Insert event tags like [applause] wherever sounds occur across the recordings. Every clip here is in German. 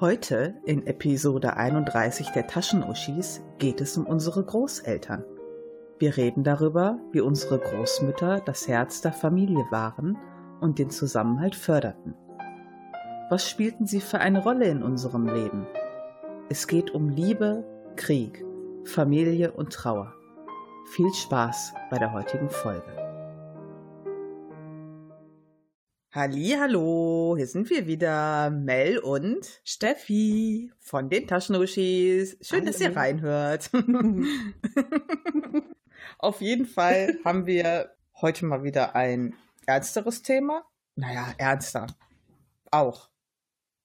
Heute in Episode 31 der Taschenuschis geht es um unsere Großeltern. Wir reden darüber, wie unsere Großmütter das Herz der Familie waren und den Zusammenhalt förderten. Was spielten sie für eine Rolle in unserem Leben? Es geht um Liebe, Krieg, Familie und Trauer. Viel Spaß bei der heutigen Folge. Hallo, hier sind wir wieder, Mel und Steffi von den Taschenuschis. Schön, Hallo. dass ihr reinhört. [laughs] Auf jeden Fall haben wir heute mal wieder ein ernsteres Thema. Naja, ernster. Auch.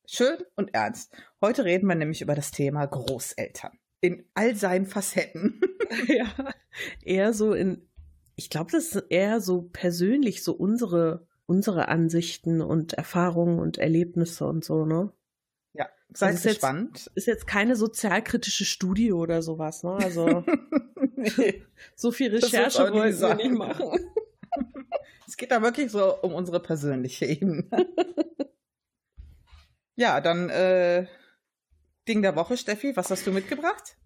Schön und ernst. Heute reden wir nämlich über das Thema Großeltern. In all seinen Facetten. [laughs] ja, eher so in, ich glaube, das ist eher so persönlich, so unsere unsere Ansichten und Erfahrungen und Erlebnisse und so, ne? Ja, seid also gespannt. Jetzt, ist jetzt keine sozialkritische Studie oder sowas, ne? Also [laughs] nee, so viel Recherche wollten wir nicht machen. [laughs] es geht da wirklich so um unsere persönliche Ebene. [laughs] ja, dann äh, Ding der Woche, Steffi, was hast du mitgebracht?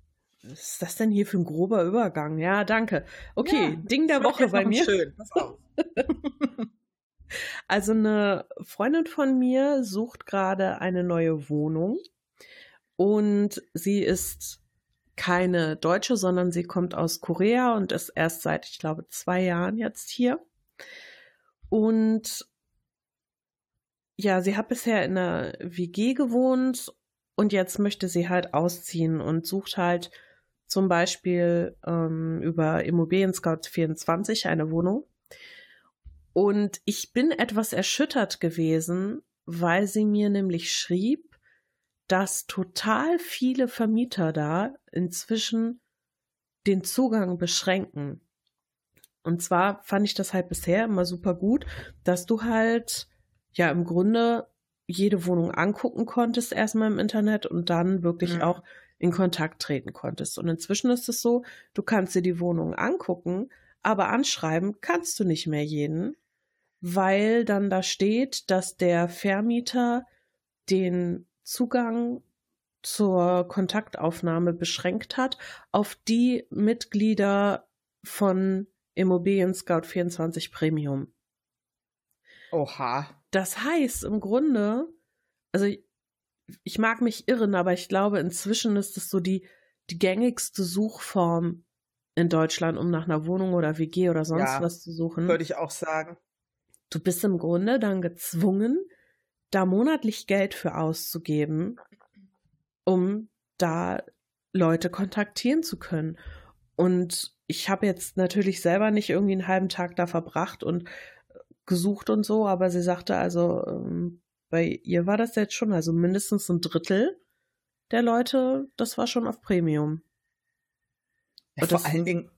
Was ist das denn hier für ein grober Übergang? Ja, danke. Okay, ja, Ding der Woche bei mir. Schön, pass auf. Also eine Freundin von mir sucht gerade eine neue Wohnung und sie ist keine Deutsche, sondern sie kommt aus Korea und ist erst seit, ich glaube, zwei Jahren jetzt hier. Und ja, sie hat bisher in einer WG gewohnt und jetzt möchte sie halt ausziehen und sucht halt zum Beispiel ähm, über Immobilien Scout 24 eine Wohnung. Und ich bin etwas erschüttert gewesen, weil sie mir nämlich schrieb, dass total viele Vermieter da inzwischen den Zugang beschränken. Und zwar fand ich das halt bisher immer super gut, dass du halt ja im Grunde jede Wohnung angucken konntest erstmal im Internet und dann wirklich mhm. auch in Kontakt treten konntest. Und inzwischen ist es so, du kannst dir die Wohnung angucken, aber anschreiben kannst du nicht mehr jeden, weil dann da steht, dass der Vermieter den Zugang zur Kontaktaufnahme beschränkt hat auf die Mitglieder von Immobilien Scout 24 Premium. Oha. Das heißt im Grunde, also ich, ich mag mich irren, aber ich glaube, inzwischen ist es so die, die gängigste Suchform in Deutschland, um nach einer Wohnung oder WG oder sonst ja, was zu suchen. Würde ich auch sagen. Du bist im Grunde dann gezwungen, da monatlich Geld für auszugeben, um da Leute kontaktieren zu können. Und ich habe jetzt natürlich selber nicht irgendwie einen halben Tag da verbracht und gesucht und so, aber sie sagte also, ähm, bei ihr war das jetzt schon, also mindestens ein Drittel der Leute, das war schon auf Premium. Ja, vor allen Dingen,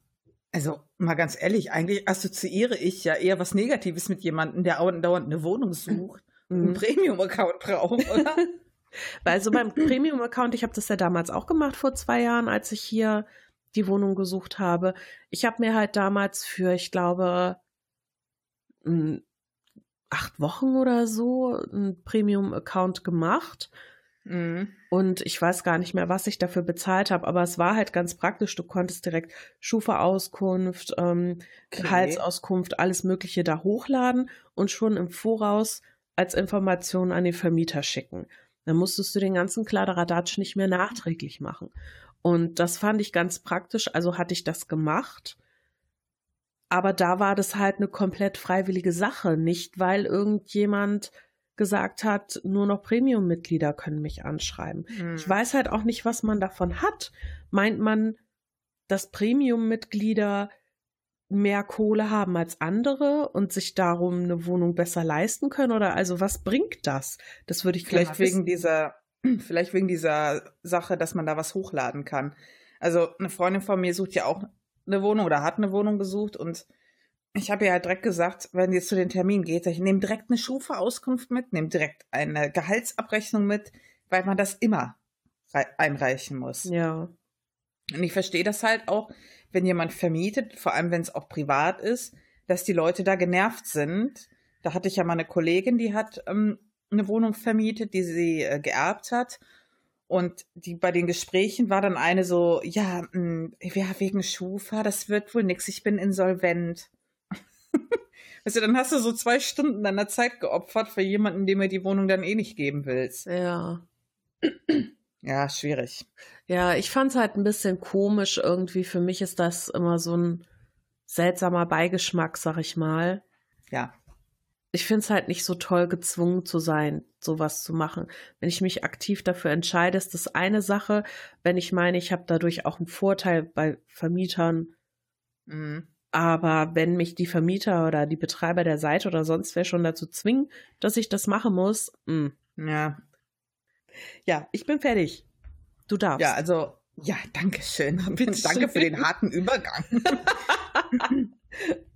also mal ganz ehrlich, eigentlich assoziiere ich ja eher was Negatives mit jemandem, der dauernd eine Wohnung sucht und einen mhm. Premium-Account braucht, [laughs] oder? Weil so beim Premium-Account, ich habe das ja damals auch gemacht vor zwei Jahren, als ich hier die Wohnung gesucht habe. Ich habe mir halt damals für, ich glaube, acht Wochen oder so einen Premium-Account gemacht Mhm. Und ich weiß gar nicht mehr, was ich dafür bezahlt habe, aber es war halt ganz praktisch. Du konntest direkt Schufa-Auskunft, ähm, okay. Gehaltsauskunft, alles Mögliche da hochladen und schon im Voraus als Information an den Vermieter schicken. Dann musstest du den ganzen Kladderadatsch nicht mehr nachträglich machen. Und das fand ich ganz praktisch, also hatte ich das gemacht. Aber da war das halt eine komplett freiwillige Sache, nicht weil irgendjemand gesagt hat, nur noch Premium-Mitglieder können mich anschreiben. Mhm. Ich weiß halt auch nicht, was man davon hat. Meint man, dass Premium-Mitglieder mehr Kohle haben als andere und sich darum eine Wohnung besser leisten können? Oder also was bringt das? Das würde ich vielleicht wegen dieser, [clears throat] vielleicht wegen dieser Sache, dass man da was hochladen kann. Also eine Freundin von mir sucht ja auch eine Wohnung oder hat eine Wohnung gesucht und ich habe ja direkt gesagt, wenn ihr zu den Termin geht, ich nehme direkt eine Schufa-Auskunft mit, nehme direkt eine Gehaltsabrechnung mit, weil man das immer einreichen muss. Ja. Und ich verstehe das halt auch, wenn jemand vermietet, vor allem wenn es auch privat ist, dass die Leute da genervt sind. Da hatte ich ja mal eine Kollegin, die hat ähm, eine Wohnung vermietet, die sie äh, geerbt hat. Und die bei den Gesprächen war dann eine so, ja, mh, hm, ja wegen Schufa, das wird wohl nix, ich bin insolvent. [laughs] Also dann hast du so zwei Stunden deiner Zeit geopfert für jemanden, dem er die Wohnung dann eh nicht geben willst. Ja. [clears throat] Ja, schwierig. Ja, ich fand's halt ein bisschen komisch irgendwie. Für mich ist das immer so ein seltsamer Beigeschmack, sag ich mal. Ja. Ich find's halt nicht so toll, gezwungen zu sein, sowas zu machen. Wenn ich mich aktiv dafür entscheide, ist das eine Sache. Wenn ich meine, ich habe dadurch auch einen Vorteil bei Vermietern. Mhm. Aber wenn mich die Vermieter oder die Betreiber der Seite oder sonst wer schon dazu zwingen, dass ich das machen muss, mh. Hm. ja. Ja, ich bin fertig. Du darfst. Ja, also, ja, danke schön. [laughs] danke für den harten Übergang. [laughs]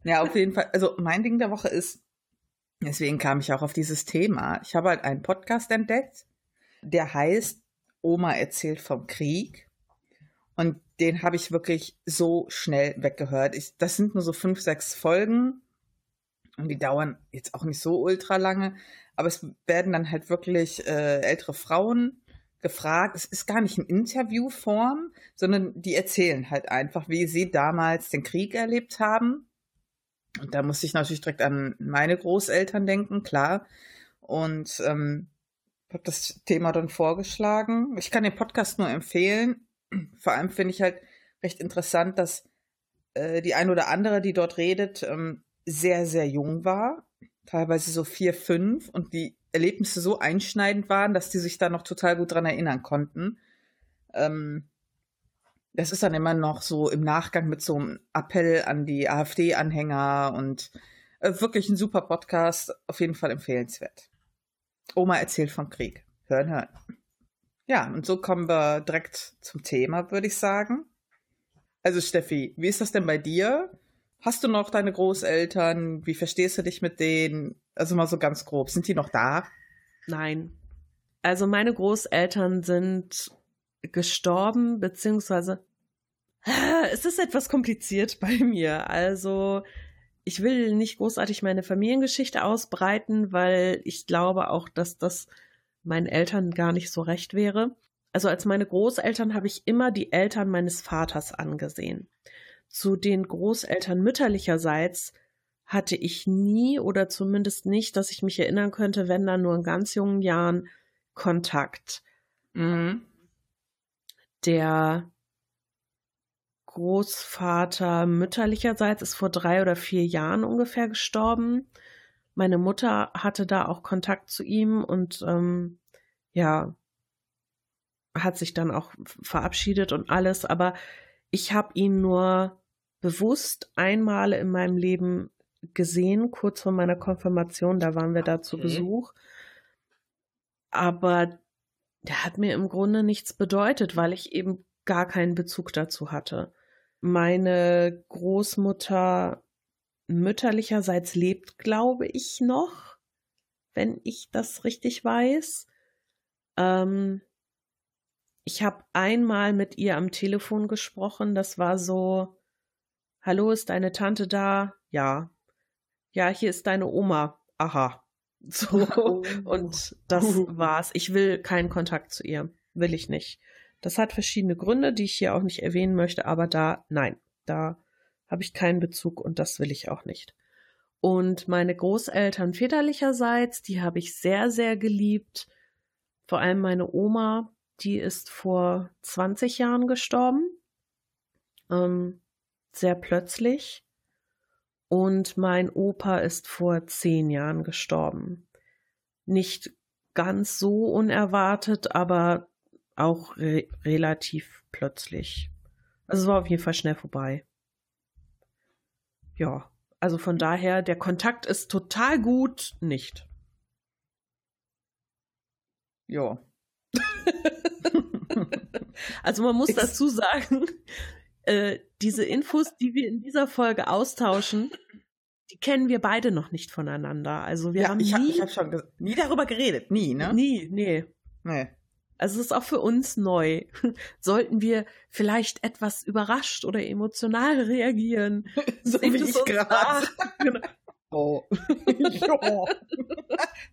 ja, auf jeden Fall. Also, mein Ding der Woche ist, deswegen kam ich auch auf dieses Thema. Ich habe halt einen Podcast entdeckt, der heißt Oma erzählt vom Krieg. Und den habe ich wirklich so schnell weggehört. Ich, das sind nur so fünf, sechs Folgen und die dauern jetzt auch nicht so ultra lange, aber es werden dann halt wirklich äh, ältere Frauen gefragt. Es ist gar nicht in Interviewform, sondern die erzählen halt einfach, wie sie damals den Krieg erlebt haben. Und da muss ich natürlich direkt an meine Großeltern denken, klar. Und ähm, habe das Thema dann vorgeschlagen. Ich kann den Podcast nur empfehlen. Vor allem finde ich halt recht interessant, dass äh, die ein oder andere, die dort redet, ähm, sehr, sehr jung war. Teilweise so vier, fünf und die Erlebnisse so einschneidend waren, dass die sich da noch total gut dran erinnern konnten. Ähm, das ist dann immer noch so im Nachgang mit so einem Appell an die AfD-Anhänger und äh, wirklich ein super Podcast, auf jeden Fall empfehlenswert. Oma erzählt vom Krieg. Hören, hören. Ja, und so kommen wir direkt zum Thema, würde ich sagen. Also Steffi, wie ist das denn bei dir? Hast du noch deine Großeltern? Wie verstehst du dich mit denen? Also mal so ganz grob. Sind die noch da? Nein. Also meine Großeltern sind gestorben, beziehungsweise [laughs] es ist etwas kompliziert [laughs] bei mir. Also ich will nicht großartig meine Familiengeschichte ausbreiten, weil ich glaube auch, dass das meinen Eltern gar nicht so recht wäre. Also als meine Großeltern habe ich immer die Eltern meines Vaters angesehen. Zu den Großeltern mütterlicherseits hatte ich nie oder zumindest nicht, dass ich mich erinnern könnte, wenn dann nur in ganz jungen Jahren Kontakt. Mhm. Der Großvater mütterlicherseits ist vor drei oder vier Jahren ungefähr gestorben meine Mutter hatte da auch Kontakt zu ihm und ähm, ja, hat sich dann auch verabschiedet und alles, aber ich habe ihn nur bewusst einmal in meinem Leben gesehen, kurz vor meiner Konfirmation, da waren wir da zu Besuch. Aber der hat mir im Grunde nichts bedeutet, weil ich eben gar keinen Bezug dazu hatte. Meine Großmutter mütterlicherseits lebt, glaube ich, noch, wenn ich das richtig weiß. Ähm, ich habe einmal mit ihr am Telefon gesprochen. Das war so, hallo, ist deine Tante da? Ja. Ja, hier ist deine Oma. Aha. [laughs] So. Oh. Und das [laughs] war's. Ich will keinen Kontakt zu ihr. Will ich nicht. Das hat verschiedene Gründe, die ich hier auch nicht erwähnen möchte, aber da, nein, da habe ich keinen Bezug und das will ich auch nicht. Und meine Großeltern väterlicherseits, die habe ich sehr, sehr geliebt. Vor allem meine Oma, die ist vor 20 Jahren gestorben. Ähm, sehr plötzlich. Und mein Opa ist vor zehn Jahren gestorben. Nicht ganz so unerwartet, aber auch re relativ plötzlich. Also es war auf jeden Fall schnell vorbei ja, also von daher, der Kontakt ist total gut nicht. Ja. [laughs] also man muss dazu sagen, äh, diese Infos, die wir in dieser Folge austauschen, die kennen wir beide noch nicht voneinander. Also wir ja, haben ich nie, hab, ich hab schon nie darüber geredet, nie, ne? Nie, nee. Nee. Also es ist auch für uns neu. [laughs] Sollten wir vielleicht etwas überrascht oder emotional reagieren? [laughs] so wie ich gerade. [laughs] Genau. jo.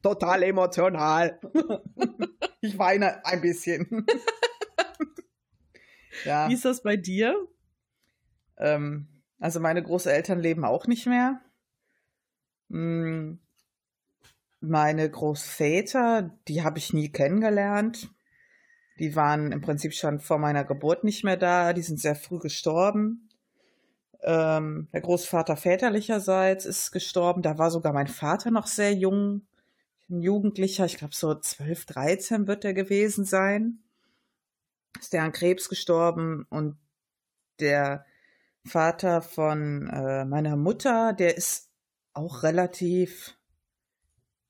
Total emotional. ich weine ein bisschen. ja. Wie ist das bei dir? Ähm, also meine Großeltern leben auch nicht mehr. Hm, meine Großväter, die habe ich nie kennengelernt. Die waren im Prinzip schon vor meiner Geburt nicht mehr da. Die sind sehr früh gestorben. Ähm, der Großvater väterlicherseits ist gestorben. Da war sogar mein Vater noch sehr jung, ein Jugendlicher. Ich glaube, so 12, 13 wird er gewesen sein. Ist der an Krebs gestorben und der Vater von äh, meiner Mutter, der ist auch relativ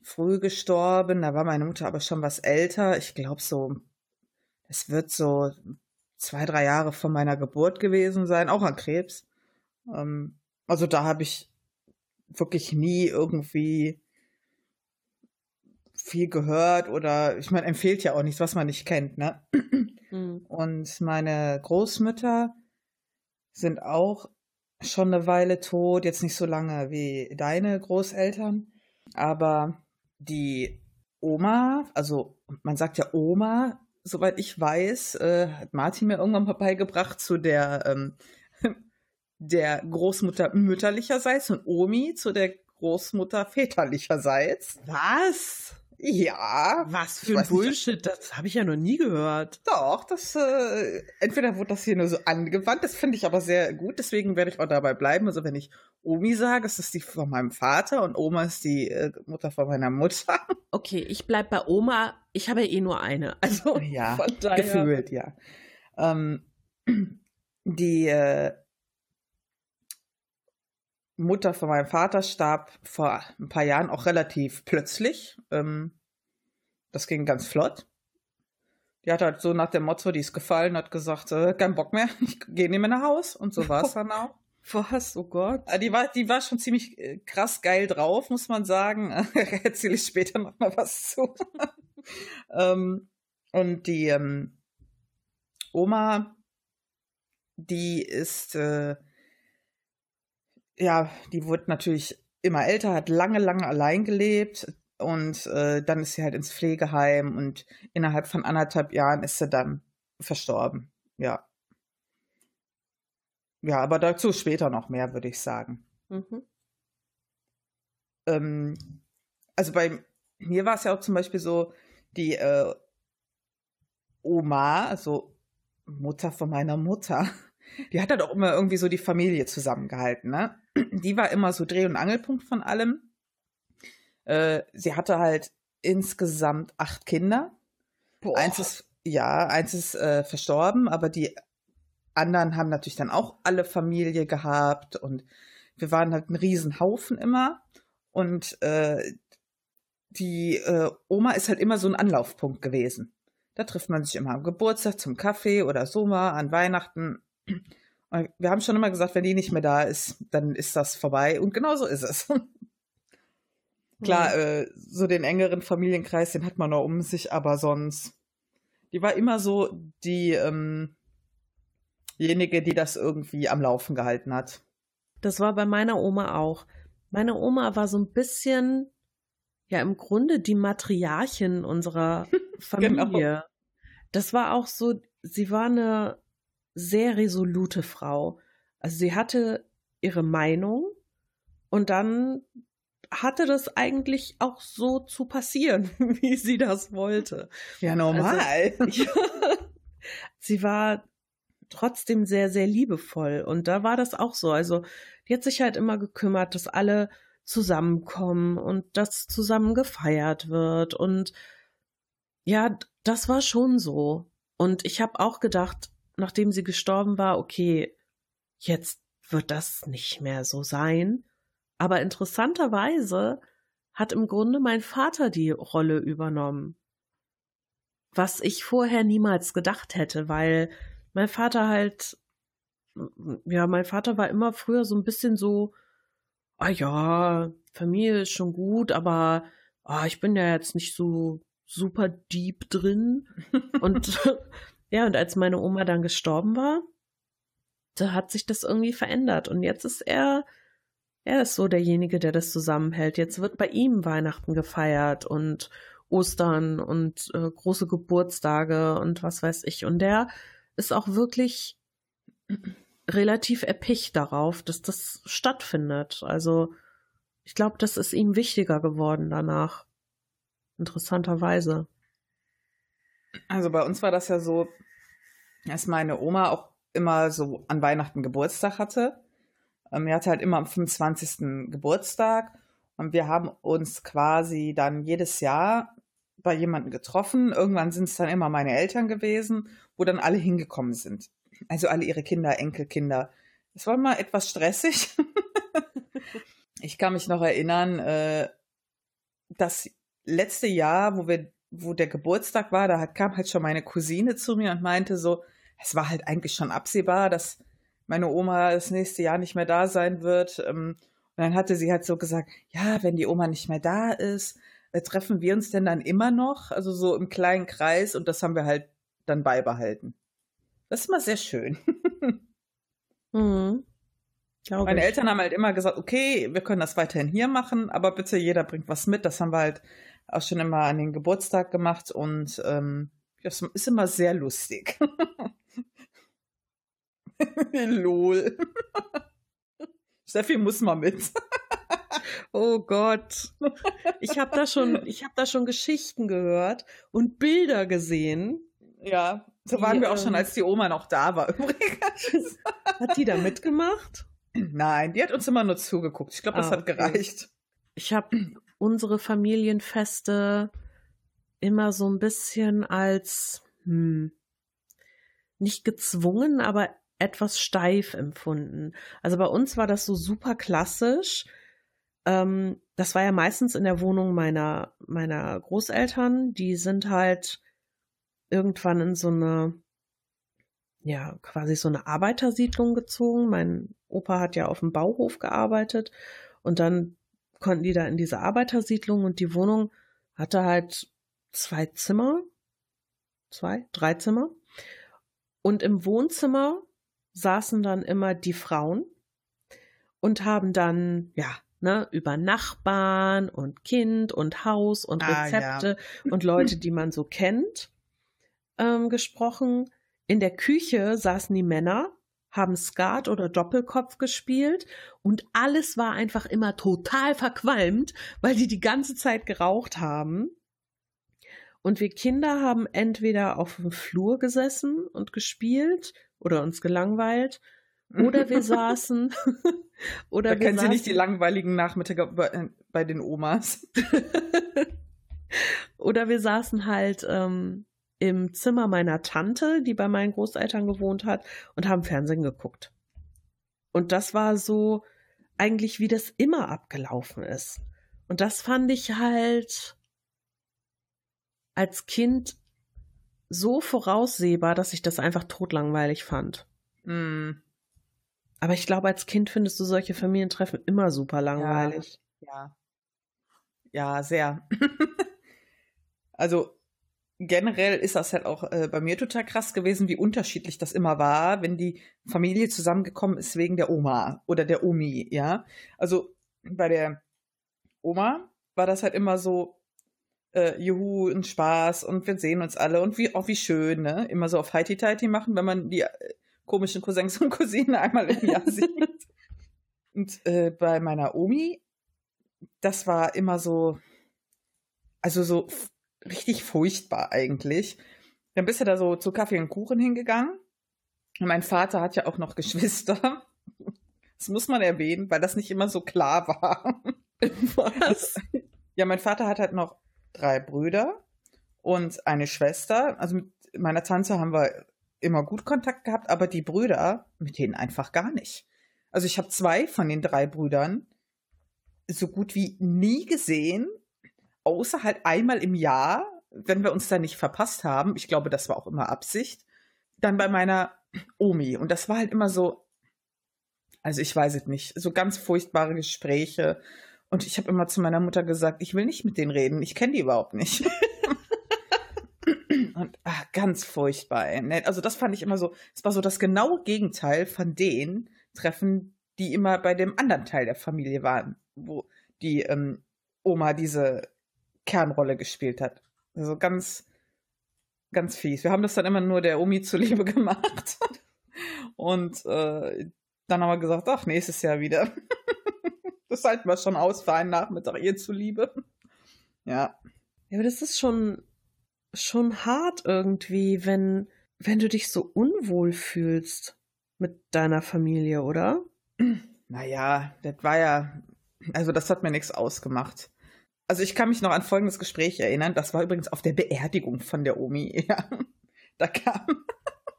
früh gestorben. Da war meine Mutter aber schon was älter. Ich glaube so, es wird so zwei, drei Jahre vor meiner Geburt gewesen sein, auch an Krebs. Ähm, also da habe ich wirklich nie irgendwie viel gehört oder ich meine, empfiehlt ja auch nichts, was man nicht kennt, ne? Mhm. Und meine Großmütter sind auch schon eine Weile tot, jetzt nicht so lange wie deine Großeltern, aber die Oma, also man sagt ja Oma, soweit ich weiß, äh, hat Martin mir irgendwann mal beigebracht zu der ähm, [laughs] der Großmutter mütterlicherseits und Omi zu der Großmutter väterlicherseits. Was? Ja. Was für ein Bullshit, nicht. das habe ich ja noch nie gehört. Doch, das, äh, entweder wurde das hier nur so angewandt, das finde ich aber sehr gut, deswegen werde ich auch dabei bleiben. Also wenn ich Omi sage, ist das die von meinem Vater und Oma ist die äh, Mutter von meiner Mutter. [laughs] Okay, ich bleib bei Oma, ich habe ja eh nur eine. Also ja, von daher. gefühlt, ja. Ähm, die äh, Mutter von meinem Vater starb vor ein paar Jahren auch relativ plötzlich. Ähm, das ging ganz flott. Die hat halt so nach dem Motto, die ist gefallen, hat gesagt, äh, kein Bock mehr, [laughs] ich gehe nicht mehr nach Haus. Und so war es dann auch. [laughs] Was? Oh Gott. Äh, die war, die war schon ziemlich äh, krass geil drauf, muss man sagen. [laughs] Erzähle ich später noch mal was zu. ähm, und die ähm, Oma, die ist äh, ja, die wurde natürlich immer älter, hat lange, lange allein gelebt und äh, dann ist sie halt ins Pflegeheim und innerhalb von anderthalb Jahren ist sie dann verstorben. Ja. Ja, aber dazu später noch mehr, würde ich sagen. Mhm. Ähm, also bei mir war es ja auch zum Beispiel so, die äh, Oma, also Mutter von meiner Mutter, [laughs] die hat halt auch immer irgendwie so die Familie zusammengehalten, ne? Die war immer so Dreh- und Angelpunkt von allem. Äh, sie hatte halt insgesamt acht Kinder. Boah. Eins ist, ja, eins ist äh, verstorben, aber die anderen haben natürlich dann auch alle Familie gehabt und wir waren halt ein Riesenhaufen immer. Und äh, die äh, Oma ist halt immer so ein Anlaufpunkt gewesen. Da trifft man sich immer am Geburtstag zum Kaffee oder so mal an Weihnachten. Wir haben schon immer gesagt, wenn die nicht mehr da ist, dann ist das vorbei. Und genau so ist es. [laughs] Klar, äh, so den engeren Familienkreis, den hat man noch um sich, aber sonst, die war immer so die, ähm, diejenige, die das irgendwie am Laufen gehalten hat. Das war bei meiner Oma auch. Meine Oma war so ein bisschen, ja, im Grunde die Matriarchin unserer [laughs] Familie. genau. Das war auch so, sie war eine sehr resolute Frau. Also sie hatte ihre Meinung und dann hatte das eigentlich auch so zu passieren, [laughs] wie sie das wollte. Ja, normal. Also, ja, [laughs] sie war trotzdem sehr, sehr liebevoll. Und da war das auch so. Also, die hat sich halt immer gekümmert, dass alle zusammenkommen und dass zusammen gefeiert wird. Und ja, das war schon so. Und ich habe auch gedacht, nachdem sie gestorben war, okay, jetzt wird das nicht mehr so sein. Aber interessanterweise hat im Grunde mein Vater die Rolle übernommen. Was ich vorher niemals gedacht hätte, weil mein Vater halt, ja, mein Vater war immer früher so ein bisschen so, ah ja, Familie ist schon gut, aber ah, ich bin ja jetzt nicht so super deep drin. Und [laughs] [laughs] ja, und als meine Oma dann gestorben war, da hat sich das irgendwie verändert. Und jetzt ist er er ist so derjenige, der das zusammenhält. Jetzt wird bei ihm Weihnachten gefeiert und Ostern und äh, große Geburtstage und was weiß ich. Und der ist auch wirklich relativ erpicht darauf, dass das stattfindet. Also ich glaube, das ist ihm wichtiger geworden danach. Interessanterweise. Also bei uns war das ja so, dass meine Oma auch immer so an Weihnachten Geburtstag hatte. Ähm, er hatte halt immer am 25. Geburtstag und wir haben uns quasi dann jedes Jahr bei jemandem getroffen. Irgendwann sind es dann immer meine Eltern gewesen, wo dann alle hingekommen sind. Also alle ihre Kinder, Enkelkinder. Es war mal etwas stressig. [laughs] ich kann mich noch erinnern, äh, das letzte Jahr, wo wir, wo der Geburtstag war, da kam halt schon meine Cousine zu mir und meinte so, es war halt eigentlich schon absehbar, dass meine Oma das nächste Jahr nicht mehr da sein wird. Ähm, und dann hatte sie halt so gesagt, ja, wenn die Oma nicht mehr da ist, äh, treffen wir uns denn dann immer noch? Also so im kleinen Kreis und das haben wir halt dann beibehalten. Das ist immer sehr schön. [laughs] mhm. Meine ich. Eltern haben halt immer gesagt, okay, wir können das weiterhin hier machen, aber bitte jeder bringt was mit. Das haben wir halt auch schon immer an den Geburtstag gemacht und ähm, das ist immer sehr lustig. [laughs] Lol. [laughs] Steffi muss mal mit. [laughs] oh Gott. Ich habe da schon, ich habe da schon Geschichten gehört und Bilder gesehen. Ja, so waren die, wir auch schon, ähm, als die Oma noch da war übrigens. Hat die da mitgemacht? Nein, die hat uns immer nur zugeguckt. Ich glaube, das ah, hat gereicht. Ich habe unsere Familienfeste immer so ein bisschen als hm, nicht gezwungen, aber etwas steif empfunden. Also bei uns war das so super klassisch. Ähm, das war ja meistens in der Wohnung meiner, meiner Großeltern. Die sind halt irgendwann in so eine, ja, quasi so eine Arbeitersiedlung gezogen. Mein Opa hat ja auf dem Bauhof gearbeitet und dann konnten die da in diese Arbeitersiedlung und die Wohnung hatte halt zwei Zimmer, zwei, drei Zimmer. Und im Wohnzimmer saßen dann immer die Frauen und haben dann, ja, ne, über Nachbarn und Kind und Haus und Rezepte ah, ja. und Leute, die man so kennt, ähm, gesprochen. In der Küche saßen die Männer, haben Skat oder Doppelkopf gespielt und alles war einfach immer total verqualmt, weil die die ganze Zeit geraucht haben. Und wir Kinder haben entweder auf dem Flur gesessen und gespielt oder uns gelangweilt. Oder wir [laughs] saßen. [laughs] oder da wir kennen saßen, Sie nicht die langweiligen Nachmittage bei, äh, bei den Omas. [laughs] oder wir saßen halt ähm, im Zimmer meiner Tante, die bei meinen Großeltern gewohnt hat, und haben Fernsehen geguckt. Und das war so eigentlich, wie das immer abgelaufen ist. Und das fand ich halt als Kind so voraussehbar, dass ich das einfach totlangweilig fand. Mm. Aber ich glaube, als Kind findest du solche Familientreffen immer super langweilig. Ja. Ja, ja sehr. [laughs] also generell ist das halt auch äh, bei mir total krass gewesen, wie unterschiedlich das immer war, wenn die Familie zusammengekommen ist wegen der Oma oder der Omi, ja. Also bei der Oma war das halt immer so, äh, Juhu und Spaß und wir sehen uns alle und wie, auch wie schön, ne? Immer so auf Heiti-Teiti machen, wenn man die äh, komischen Cousins und Cousinen einmal im Jahr [laughs] sieht. und äh, bei meiner Omi, das war immer so, also so richtig furchtbar eigentlich. Dann bist du da so zu Kaffee und Kuchen hingegangen. Und mein Vater hat ja auch noch Geschwister. [laughs] Das muss man erwähnen, weil das nicht immer so klar war. Was? [laughs] Ja, mein Vater hat halt noch drei Brüder und eine Schwester. Also mit meiner Tante haben wir immer gut Kontakt gehabt, aber die Brüder, mit denen einfach gar nicht. Also ich habe zwei von den drei Brüdern so gut wie nie gesehen, außer halt einmal im Jahr, wenn wir uns da nicht verpasst haben. Ich glaube, das war auch immer Absicht. Dann bei meiner Omi. Und das war halt immer so, also ich weiß es nicht, so ganz furchtbare Gespräche. Und ich habe immer zu meiner Mutter gesagt, ich will nicht mit denen reden, ich kenne die überhaupt nicht. [laughs] und ach, ganz furchtbar. Ey. Ne? Also das fand ich immer so, es war so das genaue Gegenteil von den Treffen, die immer bei dem anderen Teil der Familie waren, wo die ähm, Oma diese Kernrolle gespielt hat. Also ganz, ganz fies. Wir haben das dann immer nur der Omi zuliebe [laughs] gemacht. Und äh, dann haben wir gesagt, ach, nächstes Jahr wieder. [laughs] das halten wir schon aus für einen Nachmittag ihr zuliebe. Ja. Ja, aber das ist schon, schon hart irgendwie, wenn, wenn du dich so unwohl fühlst mit deiner Familie, oder? [clears throat] Naja, das war ja, also das hat mir nichts ausgemacht. Also ich kann mich noch an folgendes Gespräch erinnern. Das war übrigens auf der Beerdigung von der Omi. [laughs] Ja. Da kam,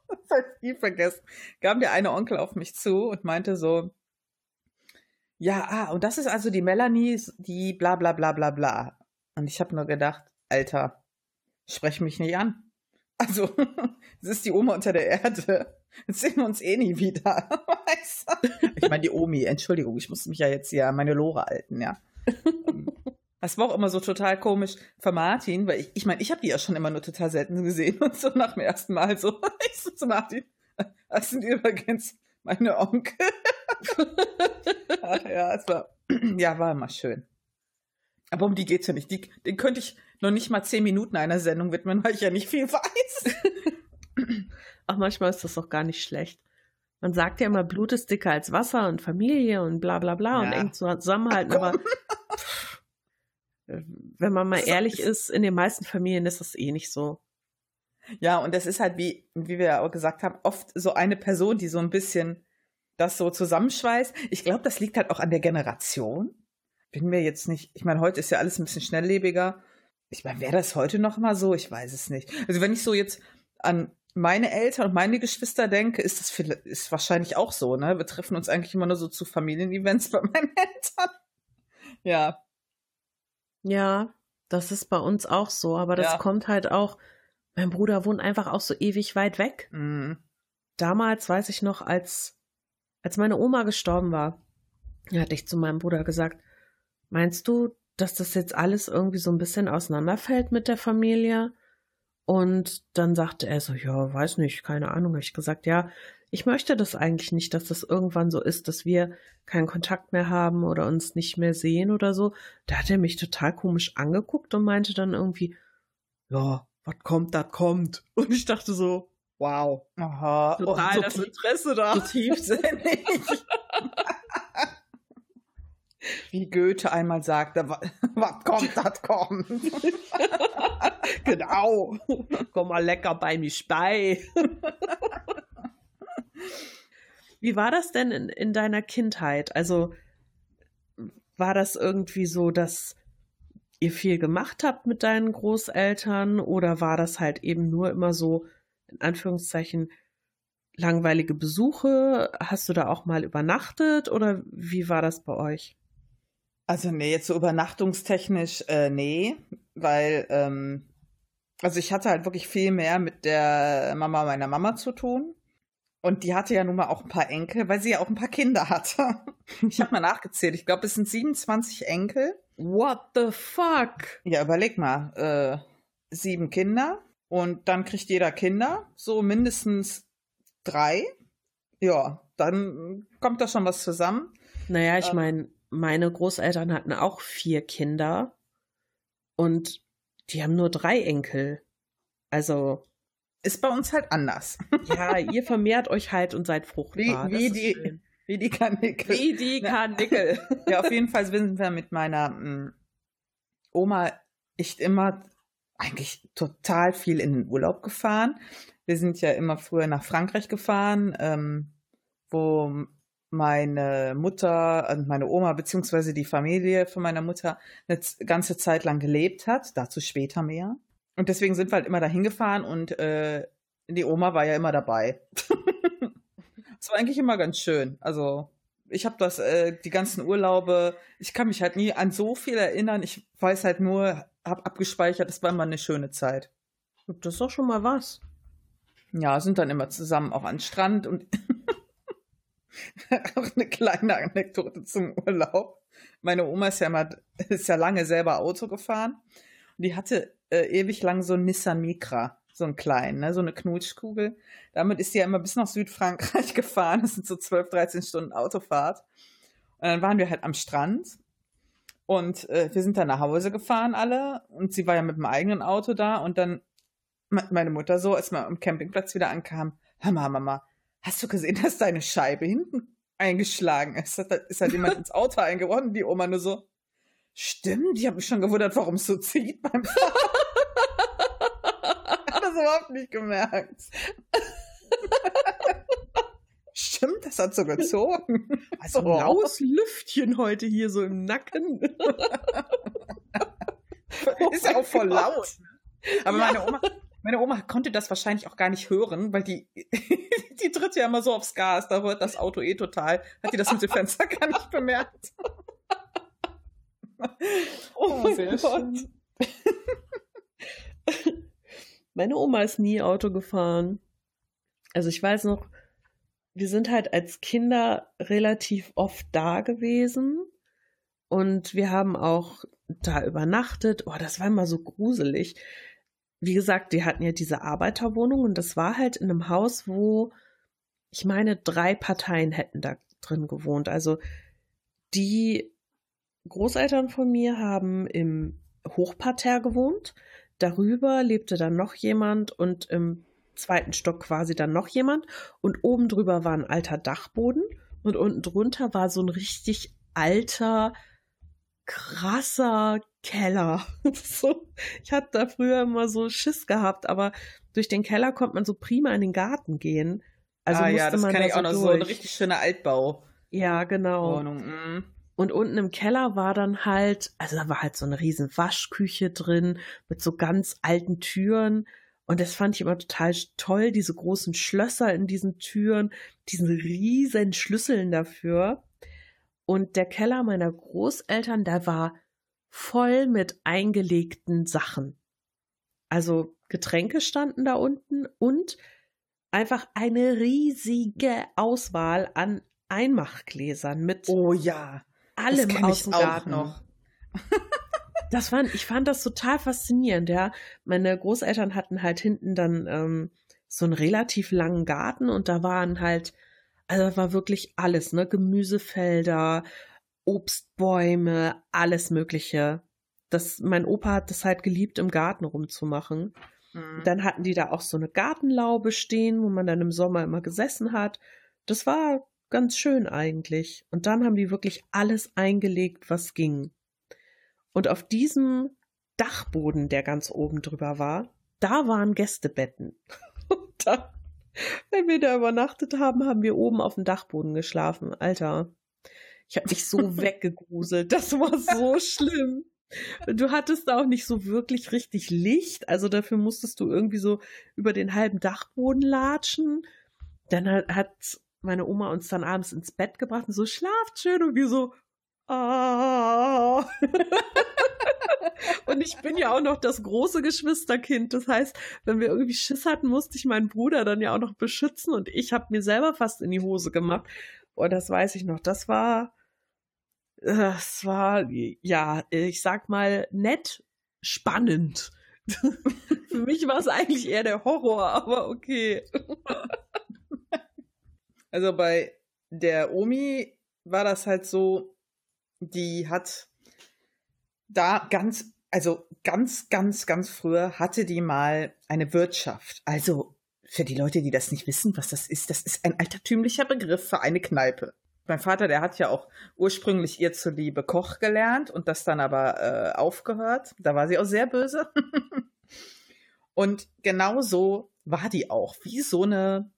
das habe ich nie vergessen, kam der eine Onkel auf mich zu und meinte so, ja, ah, und das ist also die Melanie, die bla bla bla bla bla. Und ich habe nur gedacht, Alter, sprech mich nicht an. Also, [laughs] es ist die Oma unter der Erde. Jetzt sehen wir uns eh nie wieder. [laughs] Weißt du? Ich meine, die Omi, Entschuldigung, ich musste mich ja jetzt hier an meine Lore halten, ja. Das war auch immer so total komisch für Martin, weil ich, ich meine, ich habe die ja schon immer nur total selten gesehen und so nach dem ersten Mal so, [laughs] ich so zu Martin, das sind übrigens meine Onkel. [laughs] Ach ja, es war, [clears throat] ja, war immer schön. Aber um die geht's ja nicht. Die, den könnte ich noch nicht mal zehn Minuten einer Sendung widmen, weil ich ja nicht viel weiß. [laughs] Ach, manchmal ist das auch gar nicht schlecht. Man sagt ja immer, Blut ist dicker als Wasser und Familie und bla bla bla ja. und eng zusammenhalten, aber wenn man mal ehrlich ist, in den meisten Familien ist das eh nicht so. Ja, und das ist halt, wie, wie wir ja auch gesagt haben, oft so eine Person, die so ein bisschen das so zusammenschweißt. Ich glaube, das liegt halt auch an der Generation. Bin mir jetzt nicht, ich meine, heute ist ja alles ein bisschen schnelllebiger. Ich meine, wäre das heute noch mal so? Ich weiß es nicht. Also wenn ich so jetzt an meine Eltern und meine Geschwister denke, ist das ist wahrscheinlich auch so, ne? Wir treffen uns eigentlich immer nur so zu Familienevents bei meinen [laughs] Eltern. Ja, ja, das ist bei uns auch so, aber das ja. kommt halt auch, mein Bruder wohnt einfach auch so ewig weit weg. Mhm. Damals weiß ich noch, als, als meine Oma gestorben war, hatte ich zu meinem Bruder gesagt, meinst du, dass das jetzt alles irgendwie so ein bisschen auseinanderfällt mit der Familie? Und dann sagte er so, ja, weiß nicht, keine Ahnung. Habe ich gesagt, ja, ich möchte das eigentlich nicht, dass das irgendwann so ist, dass wir keinen Kontakt mehr haben oder uns nicht mehr sehen oder so. Da hat er mich total komisch angeguckt und meinte dann irgendwie, ja, was kommt, das kommt. [laughs] Und ich dachte so, wow. Aha, total oh, so das Interesse da. So tiefsinnig. [laughs] Wie Goethe einmal sagte, [laughs] was kommt, das kommt. [laughs] genau. Komm mal lecker bei mir bei. [laughs] Wie war das denn in, in deiner Kindheit? Also war das irgendwie so, dass ihr viel gemacht habt mit deinen Großeltern oder war das halt eben nur immer so, in Anführungszeichen, langweilige Besuche? Hast du da auch mal übernachtet oder wie war das bei euch? Also nee, jetzt so übernachtungstechnisch, äh, nee, weil, ähm, also ich hatte halt wirklich viel mehr mit der Mama meiner Mama zu tun. Und die hatte ja nun mal auch ein paar Enkel, weil sie ja auch ein paar Kinder hatte. [laughs] Ich habe mal nachgezählt. Ich glaube, es sind 27 Enkel. What the fuck? Ja, überleg mal. Äh, sieben Kinder. Und dann kriegt jeder Kinder. So mindestens drei. Ja, dann kommt da schon was zusammen. Naja, ich ähm, meine, meine Großeltern hatten auch vier Kinder. Und die haben nur drei Enkel. Also ist bei uns halt anders. [laughs] Ja, ihr vermehrt euch halt und seid fruchtbar. Wie, wie die, wie die Karnickel. Wie die Karnickel. [laughs] ja, auf jeden Fall sind wir mit meiner m, mm, Oma echt immer eigentlich total viel in den Urlaub gefahren. Wir sind ja immer früher nach Frankreich gefahren, ähm, wo meine Mutter und meine Oma beziehungsweise die Familie von meiner Mutter eine ganze Zeit lang gelebt hat. Dazu später mehr. Und deswegen sind wir halt immer dahin gefahren und äh, die Oma war ja immer dabei. [laughs] Es war eigentlich immer ganz schön. Also ich habe das, äh, die ganzen Urlaube, ich kann mich halt nie an so viel erinnern. Ich weiß halt nur, habe abgespeichert, es war immer eine schöne Zeit. Das ist doch schon mal was. Ja, sind dann immer zusammen auch an Strand und [laughs] [laughs] auch eine kleine Anekdote zum Urlaub. Meine Oma ist ja immer, ist ja lange selber Auto gefahren und die hatte äh, ewig lang so ein Nissan Micra. so einen kleinen, ne? so eine Knutschkugel. Damit ist sie ja immer bis nach Südfrankreich [laughs] gefahren. Das sind so 12, 13 Stunden Autofahrt. Und dann waren wir halt am Strand und äh, wir sind dann nach Hause gefahren alle und sie war ja mit dem eigenen Auto da und dann meine Mutter so, als wir am Campingplatz wieder ankam, hör mal, Mama, hast du gesehen, dass deine Scheibe hinten eingeschlagen ist? Hat, ist halt jemand [laughs] ins Auto eingeronnen? Die Oma nur so, stimmt, ich habe mich schon gewundert, warum es so zieht beim Fahren. [laughs] hat das überhaupt nicht gemerkt. [laughs] Stimmt, das hat so gezogen. Also ein laues Lüftchen heute hier so im Nacken. ist ja auch voll oh laut. Aber ja. meine Oma, meine Oma konnte das wahrscheinlich auch gar nicht hören, weil die, [laughs] die tritt ja immer so aufs Gas, da hört das Auto eh total. Hat die das mit dem Fenster gar nicht bemerkt. [laughs] Oh, oh sehr Gott. Meine Oma ist nie Auto gefahren. Also ich weiß noch, wir sind halt als Kinder relativ oft da gewesen und wir haben auch da übernachtet. Oh, das war immer so gruselig. Wie gesagt, die hatten ja diese Arbeiterwohnung und das war halt in einem Haus, wo ich meine, drei Parteien hätten da drin gewohnt. Also die Großeltern von mir haben im Hochparterre gewohnt. Darüber lebte dann noch jemand und im zweiten Stock quasi dann noch jemand und oben drüber war ein alter Dachboden und unten drunter war so ein richtig alter, krasser Keller. [laughs] so, ich hatte da früher immer so Schiss gehabt, aber durch den Keller konnte man so prima in den Garten gehen. Also ah, ja, das man kann ich auch noch durch. so eine richtig schöne Altbau. Ja, genau. Mhm. Und unten im Keller war dann halt, also da war halt so eine riesen Waschküche drin mit so ganz alten Türen. Und das fand ich immer total toll, diese großen Schlösser in diesen Türen, diesen riesen Schlüsseln dafür. Und der Keller meiner Großeltern, der war voll mit eingelegten Sachen. Also Getränke standen da unten und einfach eine riesige Auswahl an Einmachgläsern mit oh ja allem das aus dem Garten noch. [laughs] [laughs] das fand, ich fand das total faszinierend, ja. Meine Großeltern hatten halt hinten dann ähm, so einen relativ langen Garten und da waren halt, also da war wirklich alles, ne? Gemüsefelder, Obstbäume, alles Mögliche. Das, mein Opa hat das halt geliebt, im Garten rumzumachen. Mhm. Dann hatten die da auch so eine Gartenlaube stehen, wo man dann im Sommer immer gesessen hat. Das war ganz schön eigentlich. Und dann haben die wirklich alles eingelegt, was ging. Und auf diesem Dachboden, der ganz oben drüber war, da waren Gästebetten. [laughs] Und dann, wenn wir da übernachtet haben, haben wir oben auf dem Dachboden geschlafen. Alter, ich habe mich so [laughs] weggegruselt. Das war so schlimm. Du hattest auch nicht so wirklich richtig Licht, also dafür musstest du irgendwie so über den halben Dachboden latschen. Dann hat meine Oma uns dann abends ins Bett gebracht und so, schlaft schön und wir so, ah. [laughs] und ich bin ja auch noch das große Geschwisterkind. Das heißt, wenn wir irgendwie Schiss hatten, musste ich meinen Bruder dann ja auch noch beschützen und ich habe mir selber fast in die Hose gemacht. Und das weiß ich noch. Das war, das war, ja, ich sag mal, nett, spannend. [laughs] Für mich war es eigentlich eher der Horror, aber okay. [laughs] Also bei der Omi war das halt so, die hat da ganz, also ganz, ganz, ganz früher hatte die mal eine Wirtschaft. Also für die Leute, die das nicht wissen, was das ist, das ist ein altertümlicher Begriff für eine Kneipe. Mein Vater, der hat ja auch ursprünglich ihr zuliebe Koch gelernt und das dann aber äh, aufgehört. Da war sie auch sehr böse. [laughs] und genau so war die auch, wie so eine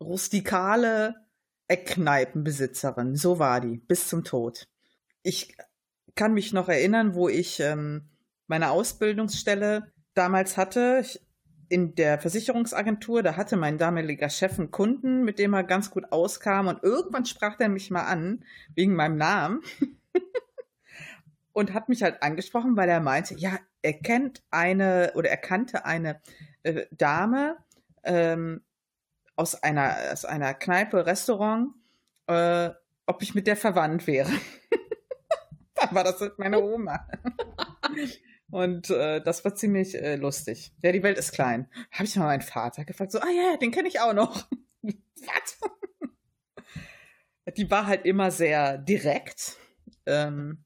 rustikale Eckkneipenbesitzerin. So war die, bis zum Tod. Ich kann mich noch erinnern, wo ich ähm, meine Ausbildungsstelle damals hatte. Ich, in der Versicherungsagentur, da hatte mein damaliger Chef einen Kunden, mit dem er ganz gut auskam und irgendwann sprach er mich mal an, wegen meinem Namen. [laughs] und hat mich halt angesprochen, weil er meinte, ja, er kennt eine oder er kannte eine äh, Dame, ähm, aus einer, aus einer Kneipe, Restaurant, äh, ob ich mit der verwandt wäre. [laughs] Dann war das meine Oma. Und äh, das war ziemlich äh, lustig. Ja, die Welt ist klein. Habe ich mal meinen Vater gefragt, so, ah ja, den kenne ich auch noch. [laughs] Was? Die war halt immer sehr direkt. Ähm,